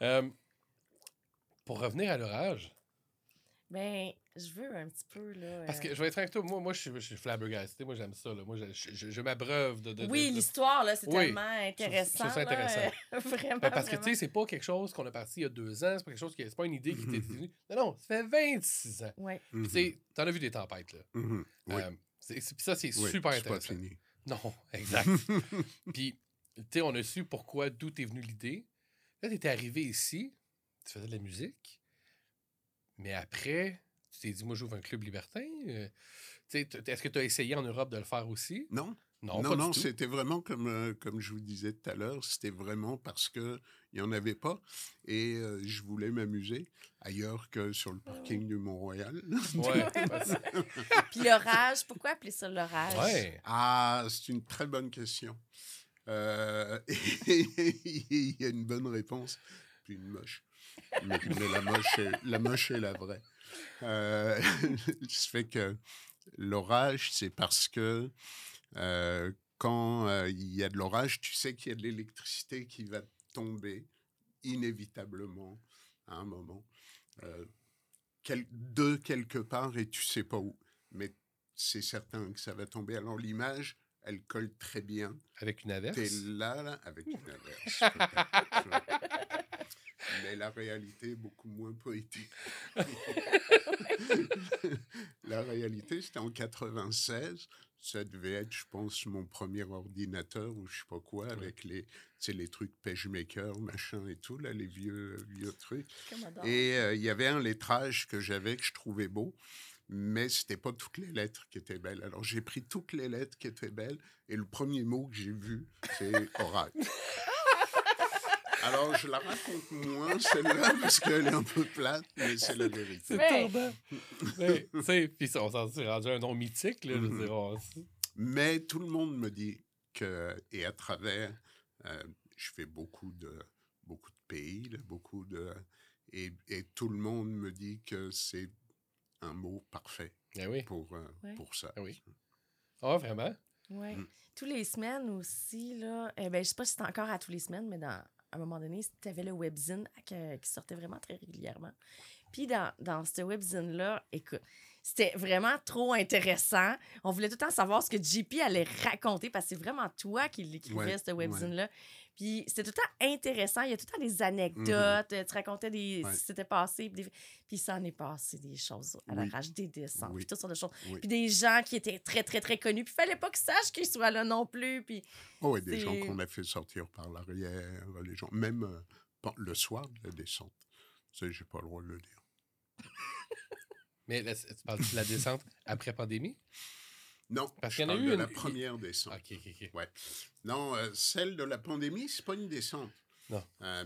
Euh, pour revenir à l'orage, Ben, je veux un petit peu, là. parce que euh, je vais être avec toi, moi, moi je, suis, je suis flabbergasté, moi j'aime ça. Là. Moi, je, je, je- m'abreuve de, de- de- Oui, de- l'histoire, là, c'est Oui, tellement intéressant. là, intéressant. euh, vraiment. Ben, parce que tu sais, c'est pas quelque chose qu'on a parti il y a deux ans, c'est pas quelque chose qui c'est pas une idée qui t'est venue. Non, non, ça fait 26 ans. Puis, Tu sais, t'en as vu des tempêtes, là. Oui. Euh, c'est- c'est- puis ça, c'est Oui, super c'est pas intéressant. fini. Non, exact. Puis, tu sais, on a su pourquoi, d'où t'es venu l'idée. Là, t'étais arrivé ici, tu faisais de la musique, mais après, tu t'es dit, moi, j'ouvre un club libertin. Euh, Est-ce que tu as essayé en Europe de le faire aussi? Non, Non, non, c'était vraiment comme, euh, comme je vous disais tout à l'heure, c'était vraiment parce que il n'y en avait pas et euh, je voulais m'amuser ailleurs que sur le parking du Mont-Royal. Ouais, Puis l'orage, pourquoi appeler ça l'orage? ouais. Ah, c'est une très bonne question. Euh, Il y a une bonne réponse, puis une moche. Mais, mais la, moche est, la moche est la vraie. Euh, ça fait que l'orage, c'est parce que euh, quand euh, il y a de l'orage, tu sais qu'il y a de l'électricité qui va tomber inévitablement à un moment euh, de quelque part et tu sais pas où. Mais c'est certain que ça va tomber. Alors l'image, elle colle très bien. Avec une averse? T'es là, là, avec une averse. Mais la réalité est beaucoup moins poétique. la réalité, c'était en 96. ça devait être, je pense, mon premier ordinateur ou je sais pas quoi, avec les, c'est les trucs PageMaker, machin et tout, là, les vieux, vieux trucs. Et euh, il y avait un lettrage que j'avais que je trouvais beau, mais c'était pas toutes les lettres qui étaient belles. Alors j'ai pris toutes les lettres qui étaient belles et le premier mot que j'ai vu, c'est oral. Alors je la raconte moins celle-là parce qu'elle est un peu plate, mais c'est la vérité. C'est Ouais. tordant. Sais, puis ça, on s'en est rendu un nom mythique, là. Je veux Mhm. dire, on- Mais tout le monde me dit que, et à travers, euh, je fais beaucoup de, beaucoup de pays, là, beaucoup de, et, et tout le monde me dit que c'est un mot parfait Ben oui. pour, euh, Ouais. pour ça. Ah oui. Ah, vraiment? Ouais. Mm. Tous les semaines aussi, là. Eh ben, je sais pas si c'est encore à tous les semaines, mais dans, à un moment donné, tu avais le webzine que- qui sortait vraiment très régulièrement. Puis dans, dans ce webzine-là, écoute, c'était vraiment trop intéressant. On voulait tout le temps savoir ce que JP allait raconter parce que c'est vraiment toi qui l'écrivais, Ouais, ce webzine-là. Puis c'était tout le temps intéressant. Il y a tout le temps des anecdotes. Tu racontais des. Ouais. ce qui s'était passé. Puis, des- puis ça en est passé des choses à la Oui. rage, des descentes, Oui. puis toutes sortes de choses. Oui. Puis des gens qui étaient très, très, très connus. Puis il fallait pas qu'ils sachent qu'ils soient là non plus. Puis Oh, et des gens qu'on a fait sortir par l'arrière, les gens, même euh, le soir de la descente. Ça, j'ai pas le droit de le dire. Mais là, tu parles de la descente après pandémie? Non, Parce qu'il y en a eu de une- la première descente. Ok, ok, ok. Ouais. Non, euh, celle de la pandémie, c'est pas une descente. Non. Euh,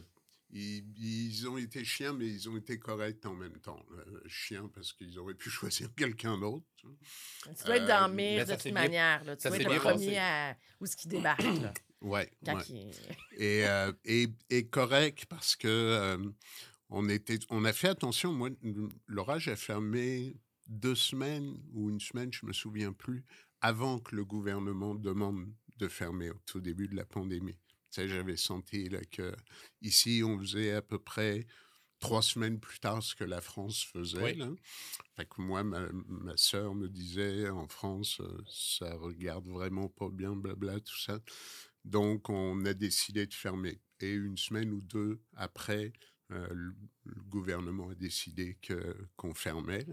ils, ils ont été chiens, mais ils ont été corrects en même temps. Euh, chiens parce qu'ils auraient pu choisir quelqu'un d'autre. tu dois être dans Euh, mire de toute bien- manière. Là. Tu ça dois être le bien premier à... où ce qui débarque. Là, Ouais. quand ouais. il- Et, euh, et, et correct parce que euh, on, était, on a fait attention. Moi, l'orage a fermé deux semaines ou une semaine, je me souviens plus, avant que le gouvernement demande de fermer au tout début de la pandémie. Sais, j'avais senti là, que ici, on faisait à peu près trois semaines plus tard ce que la France faisait. Oui. Là. Fait que moi, ma, ma sœur me disait, en France, euh, ça regarde vraiment pas bien, blabla, tout ça. Donc, on a décidé de fermer. Et une semaine ou deux après, euh, le, gouvernement a décidé qu'on fermait.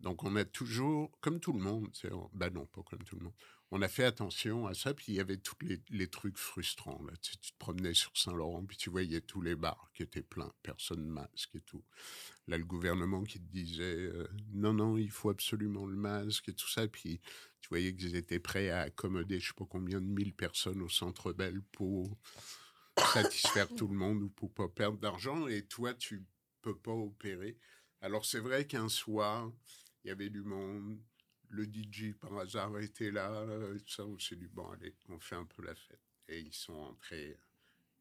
Donc, on a toujours, comme tout le monde, ben non, pas comme tout le monde, on a fait attention à ça. Puis il y avait tous les, trucs frustrants. Là. Tu, te promenais sur Saint-Laurent, puis tu voyais tous les bars qui étaient pleins, personne masque et tout. Là, le gouvernement qui te disait euh, non, non, il faut absolument le masque et tout ça. Puis tu voyais qu'ils étaient prêts à accommoder je sais pas combien de mille personnes au Centre Bell pour satisfaire tout le monde ou pour pas perdre d'argent. Et toi, tu peux pas opérer. Alors c'est vrai qu'un soir, il y avait du monde. Le DJ par hasard était là. euh, tout ça, on s'est dit bon allez, on fait un peu la fête. Et ils sont entrés.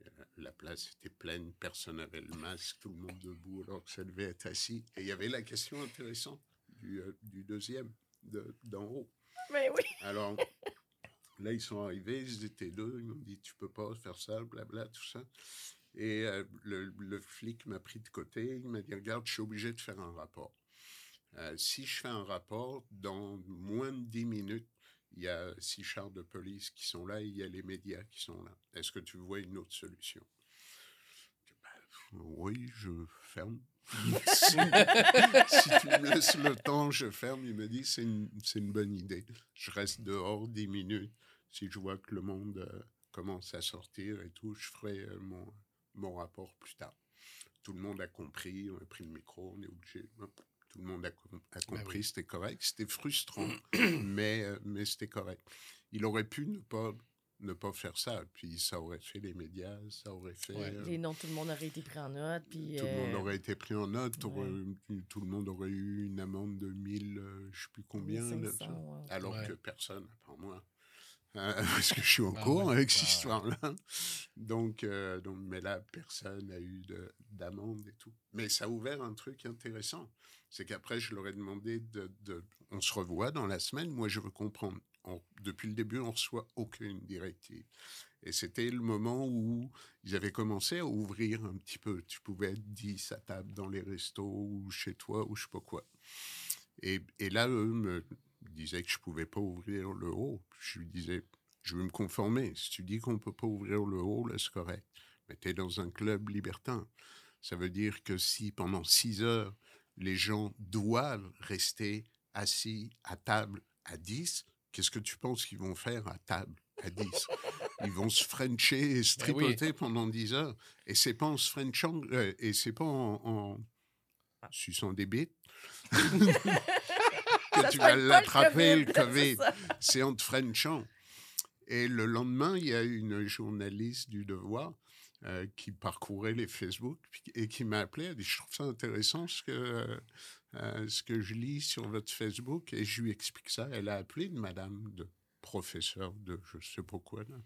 euh, La place était pleine, personne n'avait le masque, tout le monde debout alors que ça devait être assis. Et il y avait la question intéressante du, euh, du deuxième, de- d'en haut. Mais oui. Alors, là, ils sont arrivés, ils étaient deux, ils m'ont dit, tu peux pas faire ça, blabla, tout ça. Et euh, le, flic m'a pris de côté, il m'a dit, regarde, je suis obligé de faire un rapport. Euh, si je fais un rapport, dans moins de 10 minutes, il y a six chars de police qui sont là et il y a les médias qui sont là. Est-ce que tu vois une autre solution? Je dis, Ben, Oui, je ferme. si, tu me laisses le temps, je ferme. Il me dit, c'est une, une bonne idée. Je reste dehors 10 minutes. Si je vois que le monde euh, commence à sortir et tout, je ferai euh, mon, mon rapport plus tard. Tout le monde a compris, on a pris le micro, on est obligé. Tout le monde a, com- a compris, oui. c'était correct. C'était frustrant, mais, euh, mais c'était correct. Il aurait pu ne pas, ne pas faire ça. Puis ça aurait fait les médias, ça aurait fait. Ouais. euh, Les noms, tout le monde aurait été pris en note. Puis, tout le monde aurait été pris en note, ouais. aurait- tout le monde aurait eu une amende de 1000, euh, je sais plus combien, là, 1500, ouais. alors Ouais. que personne, à part moi. Euh, parce que je suis en Ah ouais. avec cette ouais. histoire-là. Donc, euh, donc, mais là, personne n'a eu de- d'amende et tout. Mais ça a ouvert un truc intéressant. C'est qu'après, je leur ai demandé de, de- On se revoit dans la semaine. Moi, je veux comprendre. On- depuis le début, on reçoit aucune directive. Et c'était le moment où ils avaient commencé à ouvrir un petit peu. Tu pouvais être 10 à table dans les restos ou chez toi ou je sais pas quoi. Et, et là, eux me disaient que je pouvais pas ouvrir le haut. Je lui disais, je veux me conformer. Si tu dis qu'on peut pas ouvrir le haut, là, c'est correct. Mais tu es dans un club libertin. Ça veut dire que si pendant 6 heures, les gens doivent rester assis à table à 10, qu'est-ce que tu penses qu'ils vont faire à table à 10 Ils vont se frencher et se Ben oui. tripoter pendant 10 heures. Et c'est pas en se frenchant, euh, et c'est pas en, en suçant des bites tu vas l'attraper, le COVID. C'est en te frenchant. Et le lendemain, il y a une journaliste du Devoir euh, qui parcourait les Facebook et qui m'a appelé. Elle a dit Je trouve ça intéressant ce que, euh, euh, ce que je lis sur votre Facebook. Et je lui explique ça. Elle a appelé une madame de professeur de je sais pas quoi, là,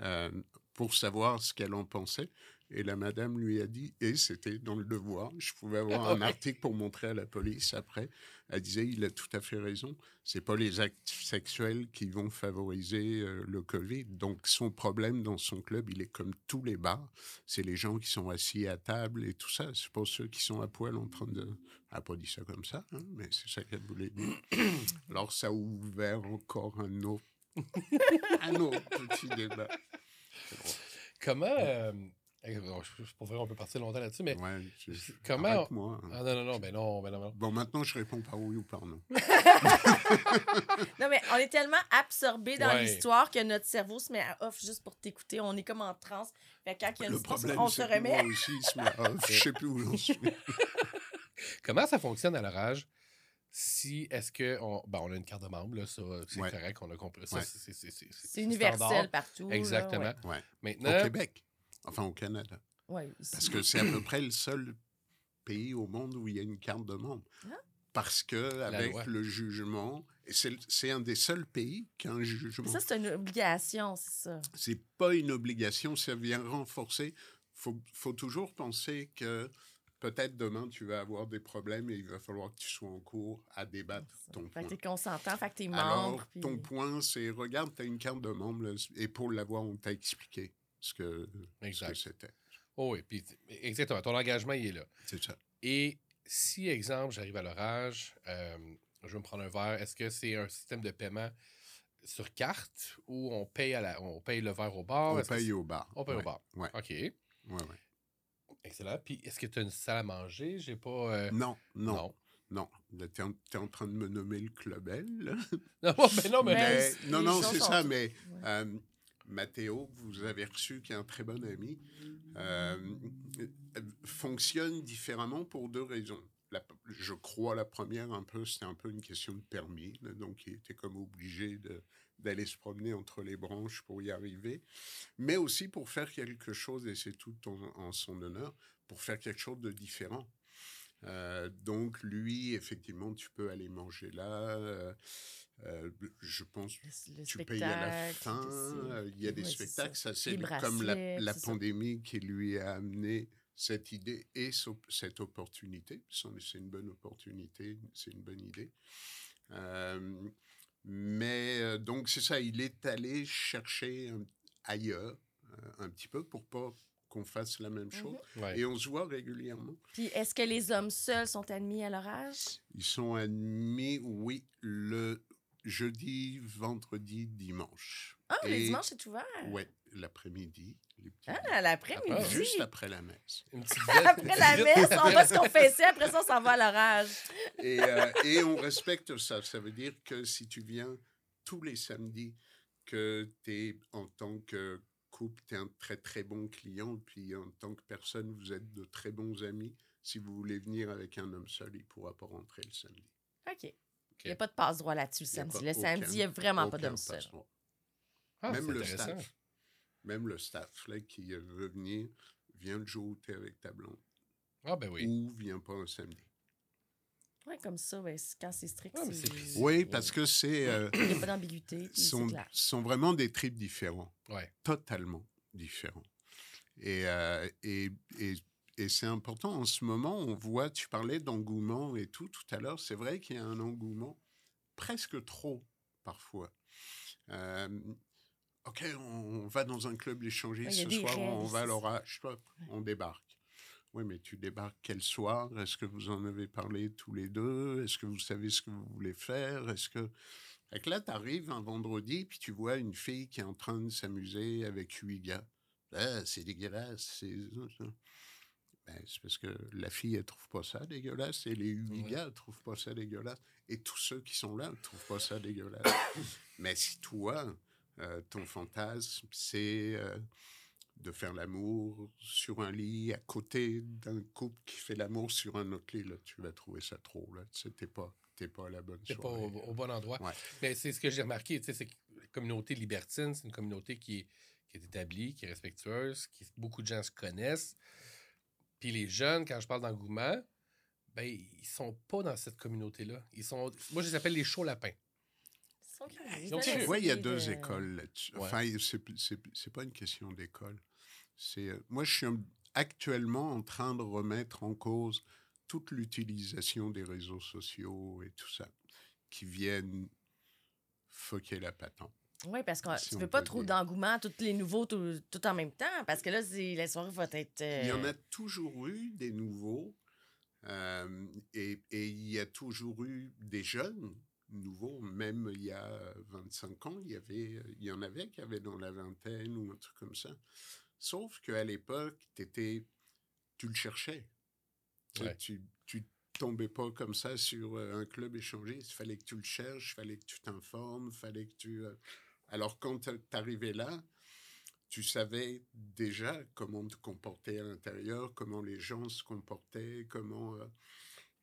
euh, pour savoir ce qu'elle en pensait. Et la madame lui a dit, et c'était dans le devoir, je pouvais avoir un Ouais. article pour montrer à la police après. Elle disait, il a tout à fait raison. C'est pas les actes sexuels qui vont favoriser euh, le Covid. Donc, son problème dans son club, il est comme tous les bars. C'est les gens qui sont assis à table et tout ça. C'est pas ceux qui sont à poil en train de. Elle n'a pas dit ça comme ça, hein, mais c'est ça qu'elle voulait dire. Alors, ça a ouvert encore un autre, un autre petit débat. Comment. euh, je- je- pour vrai, on peut partir longtemps là-dessus, mais. Ouais, je- c'est- comment- hein. Ah non, non, non, ben non, ben non. non. Bon, maintenant, je réponds par oui ou par non. Non, mais on est tellement absorbé dans Ouais. l'histoire que notre cerveau se met à off juste pour t'écouter. On est comme en transe. Fait quand il y a une Le problème, on se remet. moi aussi, il se met off. Je sais plus où j'en suis. Comment ça fonctionne à l'orage? Si est-ce que on, ben, on a une carte de membre, là, ça, c'est Ouais. correct, on a compris ça. Ouais. c'est- universel standard. partout. là, Exactement. ouais. Ouais. Maintenant, Au Québec. Enfin, au Canada. Ouais. Parce que c'est à peu près le seul pays au monde où il y a une carte de membre. Ah. Parce que avec le jugement, c'est un des seuls pays qui a un Mais jugement. ça, c'est une obligation, c'est ça. C'est pas une obligation, ça vient renforcer. Faut, faut toujours penser que peut-être demain tu vas avoir des problèmes et il va falloir que tu sois en cours à débattre ton Fait point. que t'es consentant, fait que t'es Alors, membre. puis- ton point, c'est regarde, tu as une carte de membre là, et pour l'avoir, on t'a expliqué ce que ce Exact. que c'était. oh oui, puis exactement, ton engagement, il est là. C'est ça. Et si, exemple, j'arrive à l'orage, euh, je vais me prendre un verre, est-ce que c'est un système de paiement sur carte ou on paye, à la, on paye le verre au bar? on paye au bar. On paye Ouais, au bar. Ouais, OK, ouais, ouais. excellent. Puis est-ce que tu as une salle à manger? J'ai pas... euh, Non, non, non. non. T'es en, t'es en train de me nommer le club L. là. Non, mais non, mais... Non, non, c'est ça, mais Ouais. euh, Mathéo, vous avez reçu, qui est un très bon ami, euh, fonctionne différemment pour deux raisons. Je crois la première, un peu, c'était un peu une question de permis, donc il était comme obligé d'aller se promener entre les branches pour y arriver, mais aussi pour faire quelque chose, et c'est tout en son honneur, pour faire quelque chose de différent. Euh, donc lui, effectivement, tu peux aller manger là. euh, euh, je pense Le, tu payes à la fin, il y a des Ouais, spectacles, ça, c'est comme la, ça. pandémie qui lui a amené cette idée et cette opportunité. C'est une bonne opportunité, c'est une bonne idée. Euh, mais donc c'est ça, il est allé chercher ailleurs un petit peu pour pas qu'on fasse la même chose. Ouais. Et on se voit régulièrement. Puis est-ce que les hommes seuls sont admis à l'orage? Ils sont admis, oui, le jeudi, vendredi, dimanche. Ah, le Et- dimanche, c'est ouvert. L'après-midi. petits Ah, l'après-midi. Ah, Juste après la messe. Une petite Après la messe, on va se confesser, après ça, on s'en va à l'orage. Et, euh, et on respecte ça. Ça veut dire que si tu viens tous les samedis, que tu es en tant que couple, tu es un très très bon client, puis en tant que personne, vous êtes de très bons amis. Si vous voulez venir avec un homme seul, il ne pourra pas rentrer le samedi. OK. Il n'y a pas de passe-droit là-dessus le samedi. pas Le samedi, il n'y a vraiment pas d'homme seul. Ah, Même c'est le intéressant. staff. Même le staff là, qui veut venir, vient le jour où tu es avec ta blonde. Ah, ben oui. Ou vient pas un samedi. Oui, comme ça, ben, quand c'est strict, c'est- il Oui, parce que c'est euh, n'y a pas d'ambiguïté. sont, clair. sont vraiment des tripes différents. Ouais. Totalement différents. Et, euh, et, et, et c'est important en ce moment, on voit, tu parlais d'engouement et tout tout à l'heure, c'est vrai qu'il y a un engouement presque trop parfois. Euh, ok, on, on va dans un club il a ce soir, on va à l'orage, hop, on débarque. Oui, mais tu débarques quel soir Est-ce que vous en avez parlé tous les deux? Est-ce que vous savez ce que vous voulez faire? Est-ce que fait que là, tu arrives un vendredi, puis tu vois une fille qui est en train de s'amuser avec huit gars. Ah, c'est dégueulasse. c'est- Ben, c'est parce que la fille, elle trouve pas ça dégueulasse et les huit Ouais. gars trouvent pas ça dégueulasse. Et tous ceux qui sont là trouvent pas ça dégueulasse. Mais si toi, euh, ton fantasme, c'est euh, de faire l'amour sur un lit à côté d'un couple qui fait l'amour sur un autre lit, là, tu vas trouver ça trop. Là. T'es pas, t'es pas à la bonne C'est pas soirée. au, au bon endroit. Ouais. Mais c'est ce que j'ai remarqué, tu sais, c'est que la communauté libertine, c'est une communauté qui est, qui est établie, qui est respectueuse, qui beaucoup de gens se connaissent. Puis les jeunes, quand je parle d'engouement, ben ils sont pas dans cette communauté-là. Ils sont, moi je les appelle les chauds lapins. Ils sont Donc, tu vois, il y a deux de- écoles là-dessus. Ouais. Enfin, c'est, c'est, c'est pas une question d'école. C'est, euh, moi, je suis actuellement en train de remettre en cause toute l'utilisation des réseaux sociaux et tout ça, qui viennent fucker la patente. Oui, parce que Si tu on veux pas trop d'engouement, tous les nouveaux tout, tout en même temps, parce que là, la soirée va être. Il y en euh, a toujours eu des nouveaux euh, et, et il y a toujours eu des jeunes nouveaux. Même il y a 25 ans, il y, avait, il y en avait qui avaient dans la vingtaine ou un truc comme ça. Sauf qu'à l'époque, t'étais- tu le cherchais. Tu Ouais. Tu, tu tombais pas comme ça sur euh, un club échangé. Il fallait que tu le cherches, il fallait que tu t'informes, fallait que tu... euh, Alors quand tu arrivais là, tu savais déjà comment te comporter à l'intérieur, comment les gens se comportaient, comment... euh,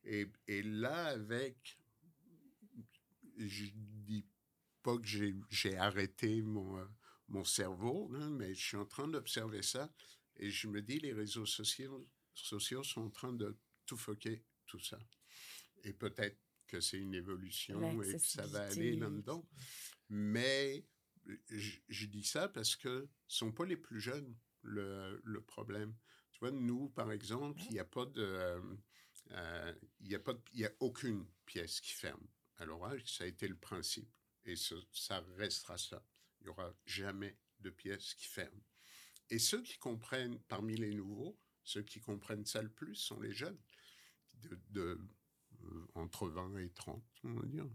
et, et là, avec... Je dis pas que j'ai- j'ai arrêté mon, mon cerveau, mais je suis en train d'observer ça et je me dis, les réseaux sociaux, sociaux sont en train de tout foquer, tout ça. Et peut-être que c'est une évolution et que ça va aller là-dedans. Mais je, je dis ça parce que ce ne sont pas les plus jeunes le, le problème. Tu vois, nous, par exemple, il n'y a pas de... euh, euh, il a pas de- il y a aucune pièce qui ferme. À l'orage, ça a été le principe. Et ce- ça restera ça. Il n'y aura jamais de pièce qui ferme. Et ceux qui comprennent, parmi les nouveaux, ceux qui comprennent ça le plus sont les jeunes, de, de, euh, entre 20 et 30, on va dire,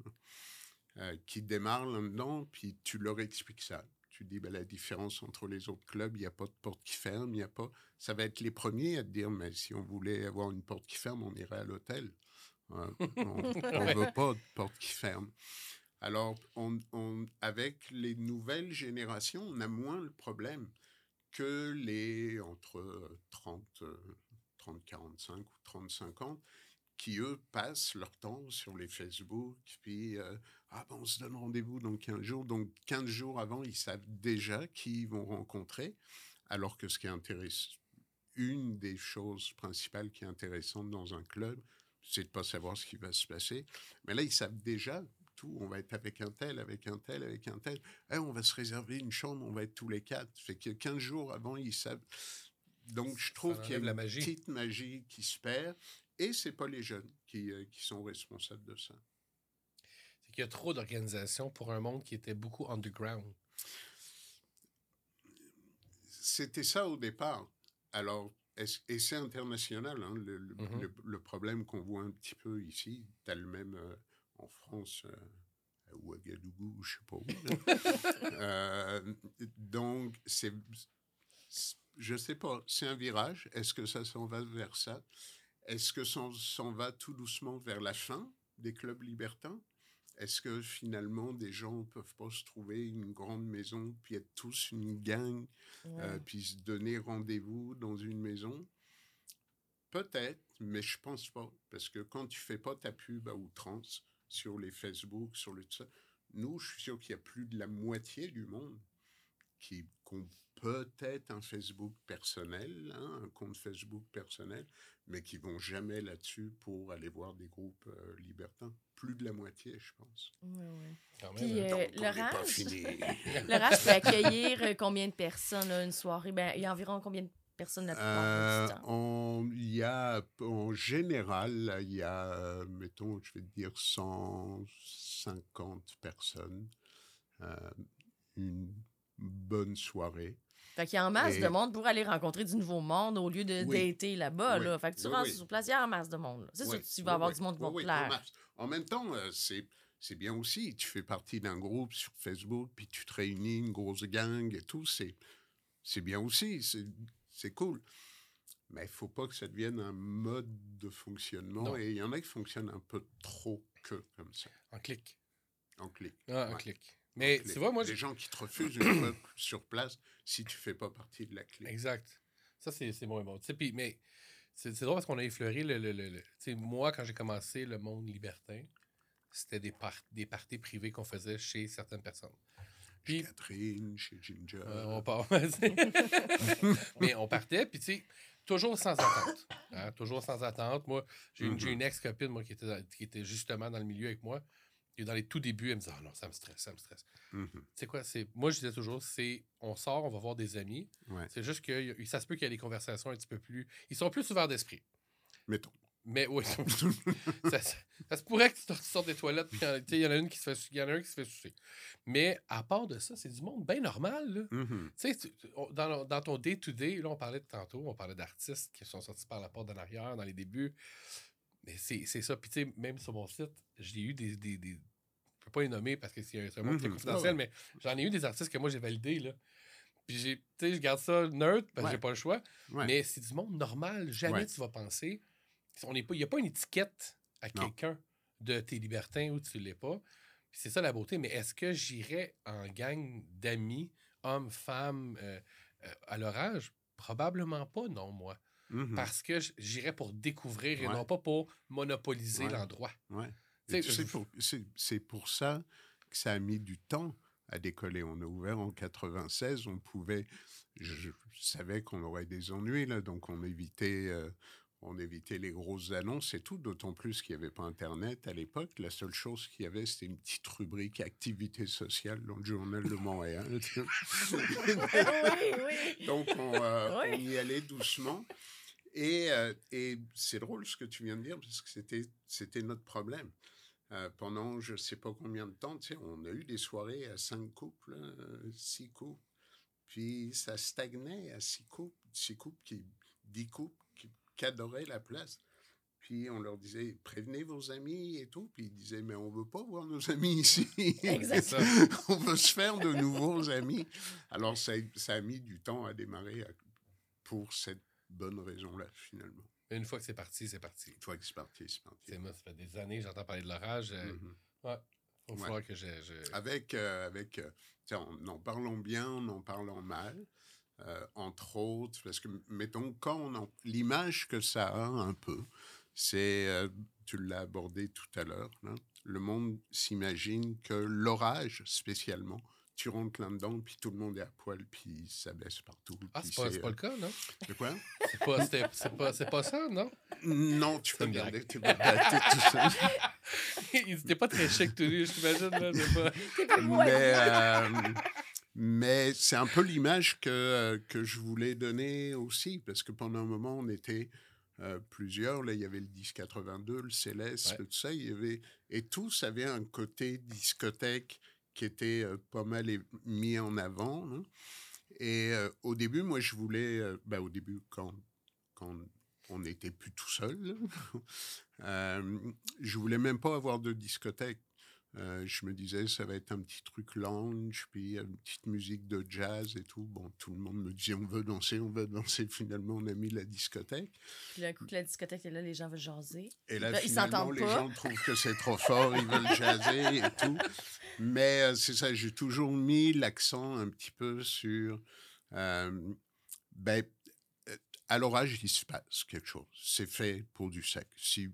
euh, qui démarrent là-dedans, puis tu leur expliques ça. Tu dis, ben, la différence entre les autres clubs, il n'y a pas de porte qui ferme, il n'y a pas... Ça va être les premiers à te dire, mais si on voulait avoir une porte qui ferme, on irait à l'hôtel. Euh, on ne veut pas de porte qui ferme. Alors, avec les nouvelles générations, on a moins le problème que les entre euh, 30, euh, 30, 45 ou 30, 50 qui, eux, passent leur temps sur les Facebook, puis euh, ah ben, on se donne rendez-vous dans 15 jours. Donc, 15 jours avant, ils savent déjà qui ils vont rencontrer, alors que ce qui intéresse, une des choses principales qui est intéressante dans un club, c'est de pas savoir ce qui va se passer. Mais là, ils savent déjà tout. On va être avec un tel, avec un tel, avec un tel. Eh, on va se réserver une chambre, on va être tous les quatre. Fait que 15 jours avant, ils savent. Donc, je trouve qu'il y a une la magie. petite magie qui se perd. Et c'est pas les jeunes qui, euh, qui sont responsables de ça. C'est qu'il y a trop d'organisations pour un monde qui était beaucoup underground. C'était ça au départ. Alors, est-ce- et c'est international. hein, le, Mhm. le- le problème qu'on voit un petit peu ici, tu as le même euh, en France, euh, à Ouagadougou, je sais pas où. Euh, donc, c'est, je sais pas, c'est un virage. Est-ce que ça s'en va vers ça? Est-ce que ça s'en va tout doucement vers la fin des clubs libertins? Est-ce que finalement des gens peuvent pas se trouver une grande maison puis être tous une gang euh, puis se donner rendez-vous dans une maison? Peut-être, mais je pense pas. Parce que quand tu fais pas ta pub à outrance sur les Facebook, sur le tout ça, nous, je suis sûr qu'il y a plus de la moitié du monde qui qui ont peut-être un Facebook personnel, hein, un compte Facebook personnel, mais qui vont jamais là-dessus pour aller voir des groupes euh, libertins. Plus de la moitié, je pense. Ouais, ouais. Quand même, Puis, hein. euh, fini. L'orage peut accueillir euh, combien de personnes là, une soirée? Ben, il y a environ combien de personnes la plupart Euh, Il y a, en général, il y a, euh, mettons, je vais te dire 150 personnes. euh, une bonne soirée. Fait qu'il y a en masse et- de monde pour aller rencontrer du nouveau monde au lieu de Oui. dater là-bas. Oui. Là. Fait que tu Oui, rentres sur place, il y a en masse de monde. C'est sûr que tu vas avoir du monde qui va te en plaire. En même temps, euh, c'est c'est bien aussi. Tu fais partie d'un groupe sur Facebook, puis tu te réunis, une grosse gang et tout. C'est c'est bien aussi. C'est cool. Mais il faut pas que ça devienne un mode de fonctionnement. Non. Et il y en a qui fonctionnent un peu trop que comme ça, En clic. en clic. Ah, en clic. Mais tu vois, moi, les gens qui te refusent une fois sur place si tu fais pas partie de la clé. Exact. Ça, c'est bon. Sais, puis- mais c'est drôle parce qu'on a effleuré le. le- le- moi, quand j'ai commencé le monde libertin, c'était des, par- des parties privées qu'on faisait chez certaines personnes. Chez Puis, Catherine, chez Ginger. euh, on part. mais on partait, puis tu sais, toujours sans attente. hein, toujours sans attente. Moi, j'ai une, Mhm. une ex-copine, moi, qui était, dans- qui était justement dans le milieu avec moi. Et dans les tout débuts, elle me disait Ah non, ça me stresse, ça me stresse. Mhm. Tu sais quoi, c'est. Moi, je disais toujours, c'est. On sort, on va voir des amis. Ouais. C'est juste que ça se peut qu'il y ait des conversations un petit peu plus. Ils sont plus ouverts d'esprit. Mettons. Mais oui, ça, ça- ça se pourrait que tu te sortes des toilettes, puis il y en a une qui se fait, il y en a un qui se fait sucer. Mais à part de ça, c'est du monde bien normal. Là. Mhm. Tu- on- dans, dans ton day-to-day, là, on parlait de tantôt, on parlait d'artistes qui sont sortis par la porte d'en arrière dans les débuts. Mais c'est c'est ça. Puis, tu sais, même sur mon site, j'ai eu des. des, des- je peux pas les nommer parce que c'est un, monde est Mhm. confidentiel, Ah mais j'en ai eu des artistes que moi j'ai validés. Là. Puis, j'ai- tu sais, je garde ça neutre parce que Ouais. j'ai pas le choix. Ouais. Mais c'est du monde normal. Jamais Ouais. tu vas penser. Il n'y a pas une étiquette à quelqu'un de t'es libertin ou tu l'es pas. C'est ça la beauté. Mais est-ce que j'irais en gang d'amis, hommes, femmes, euh, euh, à leur âge? Probablement pas, non, moi. Mhm. Parce que j'irais pour découvrir et non pas pour monopoliser Ouais. l'endroit. Ouais. Pour- C'est pour ça que ça a mis du temps à décoller. On a ouvert en 96, on pouvait, je, je savais qu'on aurait des ennuis là, donc on évitait, euh, on évitait les grosses annonces et tout. D'autant plus qu'il n'y avait pas Internet à l'époque. La seule chose qu'il y avait, c'était une petite rubrique activité sociale dans le journal de Montréal. Donc, on, euh, Oui. on y allait doucement. Et, euh, et c'est drôle ce que tu viens de dire, parce que c'était, c'était notre problème. Euh, pendant je ne sais pas combien de temps, tu sais, on a eu des soirées à cinq couples, euh, six couples. Puis ça stagnait à six couples, six couples, qui, dix couples qui, adoraient la place. Puis on leur disait, prévenez vos amis et tout. Puis ils disaient, mais on veut pas voir nos amis ici. On veut se faire de nouveaux amis. Alors, ça, ça a mis du temps à démarrer pour cette bonne raison-là, finalement. Une fois que c'est parti, c'est parti. Une fois que c'est parti, c'est parti. C'est moi, ça fait des années que j'entends parler de l'orage. euh, Mhm. Ouais. Il Ouais. que je. je- Avec, euh, avec euh, tiens, en en parlant bien, en en parlant mal, euh, entre autres, parce que, mettons, quand on en- l'image que ça a un peu, c'est, euh, tu l'as abordé tout à l'heure, le monde s'imagine que l'orage, spécialement, tu rentres là-dedans, puis tout le monde est à poil, puis ça baisse partout. Ah, c'est pas, euh, pas le cas, non? de quoi? C'est pas, pas, pas ça, non? Non, tu peux une garder, tu peux garder tout ça. Il était pas très chic, tout nu, je t'imagine. Là, pas... mais euh, mais c'est un peu l'image que, euh, que je voulais donner aussi, parce que pendant un moment, on était euh, plusieurs. Là, il y avait le 1082, le Céleste, Ouais. tout ça. Il y avait, et tous avaient un côté discothèque qui était euh, pas mal mis en avant. hein. Et euh, au début, moi, je voulais, ben, au début, quand, quand on n'était plus tout seul, je voulais même pas avoir de discothèque. Euh, je me disais, ça va être un petit truc lounge, puis une petite musique de jazz et tout. Bon, tout le monde me disait, on veut danser, on veut danser. Finalement, on a mis la discothèque. Puis le coup la discothèque est là, les gens veulent jaser. Et là, ils finalement, les pas. gens trouvent que c'est trop fort, ils veulent jaser et tout. Mais euh, c'est ça, j'ai toujours mis l'accent un petit peu sur... euh, ben, à l'orage, il se passe quelque chose. C'est fait pour du sexe. Si,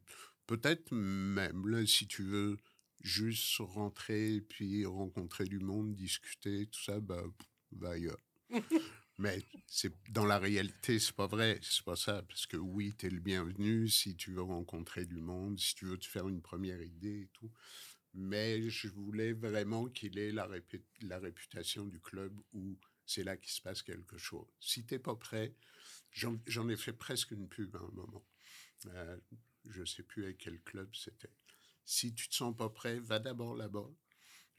peut-être même, là, si tu veux juste rentrer, puis rencontrer du monde, discuter, tout ça, bah, va ailleurs. Mais c'est dans la réalité, c'est pas vrai, c'est pas ça, parce que oui, tu es le bienvenu si tu veux rencontrer du monde, si tu veux te faire une première idée et tout. Mais je voulais vraiment qu'il ait la, réputation du club où c'est là qu'il se passe quelque chose. Si t'es pas prêt, j'en j'en ai fait presque une pub à un moment. Euh, je sais plus avec quel club c'était. Si tu te sens pas prêt, va d'abord là-bas.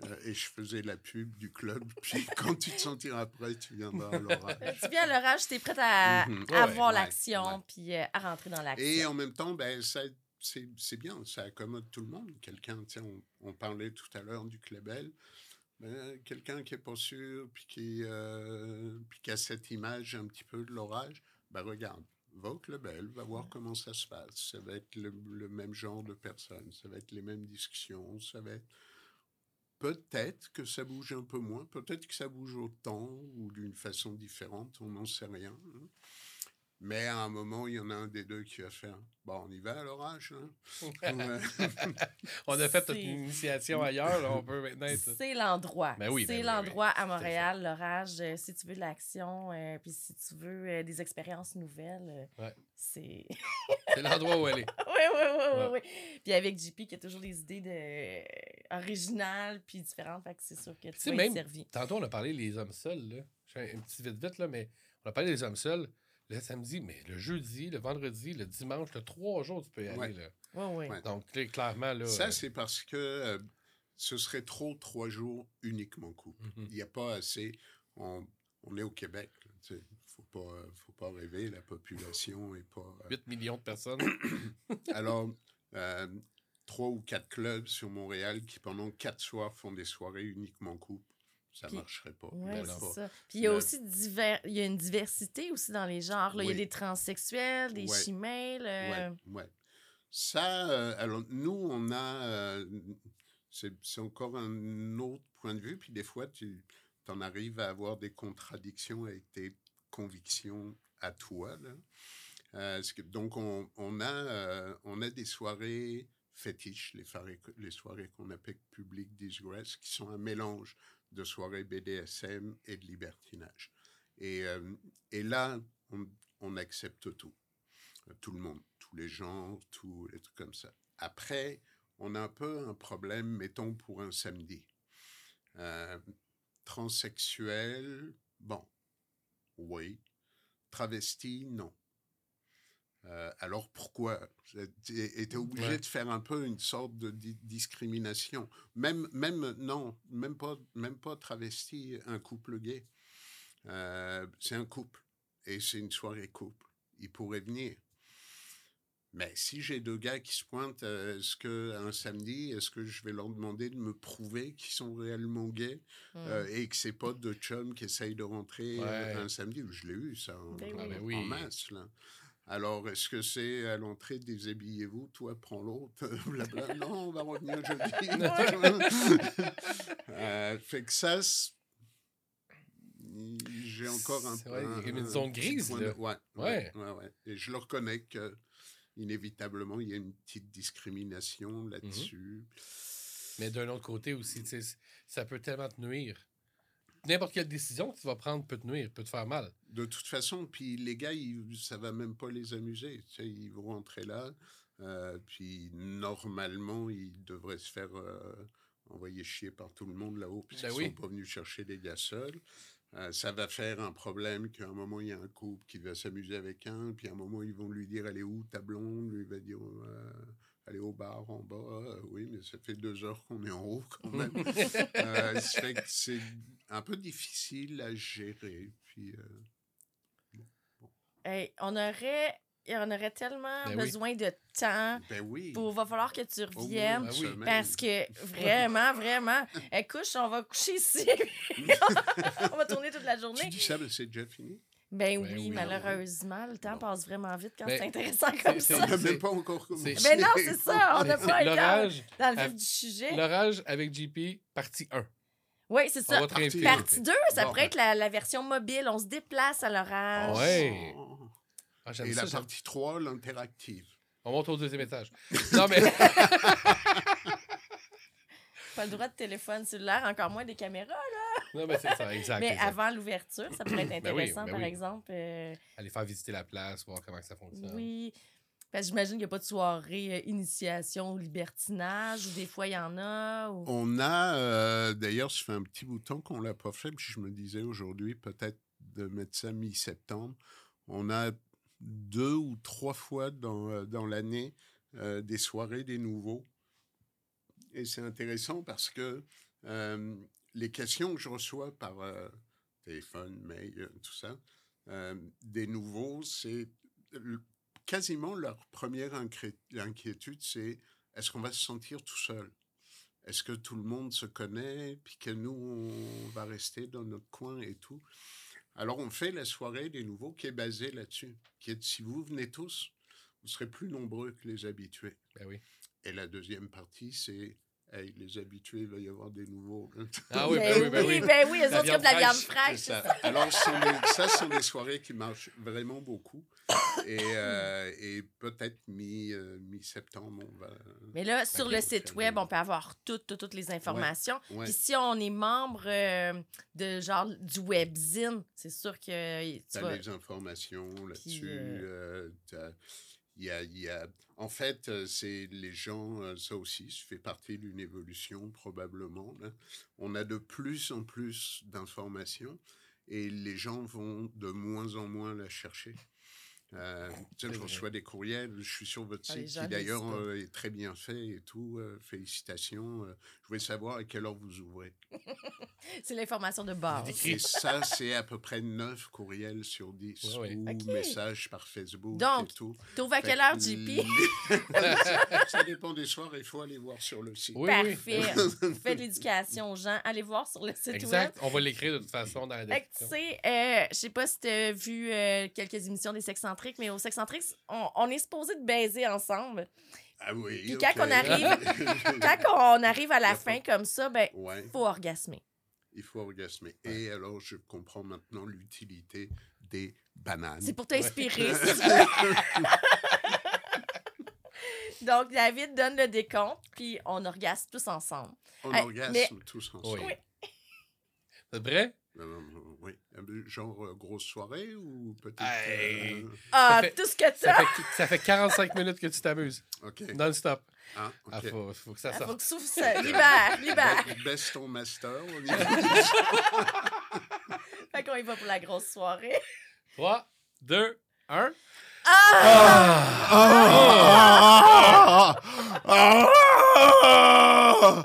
Euh, et je faisais la pub du club. Puis quand tu te sentiras prêt, tu viendras à l'orage. Tu viens à l'orage, t'es prête à, à Ouais, voir ouais, l'action, ouais. puis euh, à rentrer dans l'action. Et en même temps, ben, ça, c'est, bien, ça accommode tout le monde. Quelqu'un, tiens, on, on parlait tout à l'heure du Clébel. Ben, quelqu'un qui est pas sûr, puis qui, euh, puis qui a cette image un petit peu de l'orage, ben regarde, va au Club L, va voir comment ça se passe. Ça va être le, le même genre de personnes, ça va être les mêmes discussions, ça va être... Peut-être que ça bouge un peu moins, peut-être que ça bouge autant ou d'une façon différente, on n'en sait rien. hein. Mais à un moment, il y en a un des deux qui va faire Bon, on y va à l'orage. hein. Ouais. On a fait toute une initiation ailleurs, là, on peut maintenant être. C'est l'endroit. Ben oui, ben c'est l'endroit oui, à. Montréal, l'orage. euh, si tu veux de l'action, euh, puis si tu veux euh, des expériences nouvelles, euh, Ouais. c'est. C'est l'endroit où elle est. oui, oui, oui, oui, Ouais. oui. Puis avec JP qui a toujours des idées de... euh, originales puis différentes, fait que c'est sûr que tu sais, vas même- être servi. Tantôt, on a parlé des hommes seuls. Là. Je fais un petit vite-vite, là, mais on a parlé des hommes seuls le samedi, mais le jeudi, le vendredi, le dimanche, le trois jours, tu peux y aller. Ouais. Là. Oui, oui. Ouais. Donc, là, clairement, là. Ça, euh, c'est parce que euh, ce serait trop trois jours uniquement couple. mhm. Il n'y a pas assez. On, on est au Québec. Il ne faut pas, faut pas rêver. La population est pas. euh, 8 millions de personnes. Alors, euh, trois ou quatre clubs sur Montréal qui, pendant quatre soirs, font des soirées uniquement couple. Ça ne marcherait pas. Oui, Ben c'est ça. Puis il y a Le- aussi divers... il y a une diversité aussi dans les genres. là. Il y a Oui. des transsexuels, des Ouais. chimales. euh, Ouais, ouais. Ça, euh, alors nous, on a. euh, c'est encore un autre point de vue. Puis des fois, tu en arrives à avoir des contradictions avec tes convictions à toi. Là. Euh, que- donc, on, on a, on a des soirées fétiches, les, soirées- les soirées qu'on appelle public disgrace, qui sont un mélange de soirées BDSM et de libertinage. Et, euh, et là, on, accepte tout. Tout le monde, tous les genres, tous les trucs comme ça. Après, on a un peu un problème, mettons, pour un samedi. Euh, transsexuel, bon, oui. Travesti, non. Euh, alors pourquoi? Tu étais obligé Ouais. de faire un peu une sorte de di- discrimination. Même, même, non, même pas, même pas travesti, un couple gay. Euh, c'est un couple et c'est une soirée couple. Ils pourraient venir. Mais si j'ai deux gars qui se pointent, euh, est-ce que un samedi, est-ce que je vais leur demander de me prouver qu'ils sont réellement gays hmm. euh, et que c'est pas deux chums qui essayent de rentrer Ouais. un samedi? Je l'ai eu ça en, Ben Ah, oui. ben en masse là. Alors, est-ce que c'est à l'entrée déshabillez-vous, toi prends l'autre, blabla. Non, on va revenir jeudi. Euh, fait que ça, j'ai encore un C'est peu. vrai, il y a une un zone grise, point là. de- Ouais, Ouais. ouais, ouais. Et je le reconnais que inévitablement, il y a une petite discrimination Mhm. là-dessus. Mais d'un autre côté aussi, ça peut tellement te nuire. N'importe quelle décision que tu vas prendre peut te nuire, peut te faire mal. De toute façon, puis les gars, ils, ça va même pas les amuser. Tu sais, ils vont rentrer là, euh, puis normalement, ils devraient se faire euh, envoyer chier par tout le monde là-haut, puisqu'ils Ben sont oui. pas venus chercher des gars seuls. Euh, ça va faire un problème qu'à un moment, il y a un couple qui va s'amuser avec un, puis à un moment, ils vont lui dire, elle est où ta blonde Lui, va dire, elle est au bar en bas. Euh, oui, mais ça fait deux heures qu'on est en haut quand même. Euh, ça fait que c'est un peu difficile à gérer. Puis, euh, Hey, on aurait... on aurait tellement Ben oui. besoin de temps. ben oui. Il va falloir que tu bout reviennes. Ben oui. Parce que vraiment, vraiment, elle couche, on va coucher ici. on va tourner toute la Tu journée. dis ça, mais c'est déjà fini? Ben Ben oui, oui. malheureusement, le temps Bon. passe vraiment vite quand Ben, c'est intéressant comme ça. On même pas encore Ben non, c'est ça, on n'a pas c'est été dans, L'orage, dans le vif du sujet. l'orage avec JP, partie 1. Oui, c'est ça. Partie 2, ça Bon, pourrait être la, la version mobile. On se déplace à l'orage. Ouais. Oh. Ah, Et ça, la partie 3, l'interactive. On monte au deuxième étage. Non, mais. Pas le droit de téléphone cellulaire, encore moins des caméras. Non, mais c'est ça, exact. Mais exact. avant l'ouverture, ça pourrait être Ben oui, intéressant, ben par oui. exemple. euh, Aller faire visiter la place, voir comment ça fonctionne. oui. Parce que j'imagine qu'il n'y a pas de soirée euh, initiation ou libertinage, ou des fois il y en a. Ou... On a, euh, d'ailleurs, ça fait un petit bout de temps qu'on l'a pas fait, puis je me disais aujourd'hui, peut-être de mettre ça mi-septembre. On a deux ou trois fois dans, dans l'année euh, des soirées des nouveaux. Et c'est intéressant parce que euh, les questions que je reçois par euh, téléphone, mail, euh, tout ça, euh, des nouveaux, c'est le- quasiment leur première inquiétude, c'est est-ce qu'on va se sentir tout seul? Est-ce que tout le monde se connaît, puis que nous, on va rester dans notre coin et tout? Alors, on fait la soirée des nouveaux qui est basée là-dessus. Qui est, si vous venez tous, vous serez plus nombreux que les habitués. Ben oui. Et la deuxième partie, c'est hey, les habitués, il va y avoir des nouveaux. Ah oui, Ben ben oui, ben oui. ben oui, eux autres, comme de la viande fraîche. Ça. Alors, ce sont des- ça, ce sont des soirées qui marchent vraiment beaucoup. Et, euh, et peut-être mi, euh, mi-septembre, on va. Mais là, sur le site web, on peut avoir toutes, toutes, toutes les informations. Ouais. Puis si on est membre euh, de genre du webzine, c'est sûr que tu T'as vas... les informations là-dessus. Il y a, En fait, euh, c'est les gens, euh, ça aussi, ça fait partie d'une évolution probablement. On a de plus en plus d'informations et les gens vont de moins en moins la chercher. Euh, je reçois des courriels, je suis sur votre Ah, site, qui d'ailleurs pas. euh, est très bien fait et tout. euh, félicitations. euh, je voulais savoir à quelle heure vous ouvrez. C'est l'information de base. Et ça, c'est à peu près 9 courriels sur 10 Ouais, ouais. ou messages par Facebook Donc, et tout. T'ouvres à quelle que heure, JP? ça dépend des soirs, il faut aller voir sur le site. Oui, oui. Parfait. Faites de l'éducation aux gens. Allez voir sur le site web. Exact. On va l'écrire de toute façon dans la que, tu description. sais, euh, je sais pas si tu as vu euh, quelques émissions des Mais au Sexcentriques, on, on est supposé de baiser ensemble. Ah oui. Puis quand on arrive- Quand on arrive à la fin comme ça, ben, Ouais, faut orgasmer. il faut orgasmer. Et alors, je comprends maintenant l'utilité des bananes. C'est pour t'inspirer. Donc, David donne le décompte, puis on orgasme tous ensemble. On orgasme mais- tous ensemble. Oui. C'est vrai? Euh, oui. Euh, Genre euh, grosse soirée ou peut-être. Hey. euh, Ah, fait- tout ce que Ça t'as! fait, ça fait 45 minutes que tu t'amuses. ok. Non-stop. Ah, Ah, ok. faut, faut que ça Ah, faut sorte. que souffle ça. Libère, libère. Ba- Baisse ton master. on y va. Fait qu'on y va pour la grosse soirée. 3, 2, 1. Ah! Ça,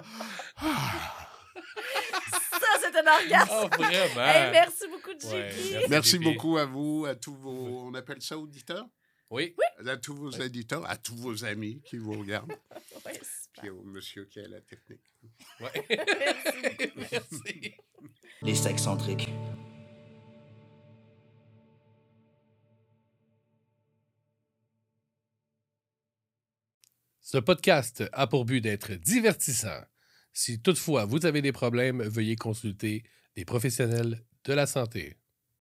c'est un orgasme. Oh, vraiment? Hey, merci beaucoup, JP. Ouais, merci. Beaucoup à vous, à tous vos. On appelle ça auditeurs? Oui. À tous vos éditeurs, à tous vos amis qui vous regardent, super. puis au monsieur qui a la technique. Ouais. Merci. Merci. Les sexcentriques. Ce podcast a pour but d'être divertissant. Si toutefois vous avez des problèmes, veuillez consulter des professionnels de la santé.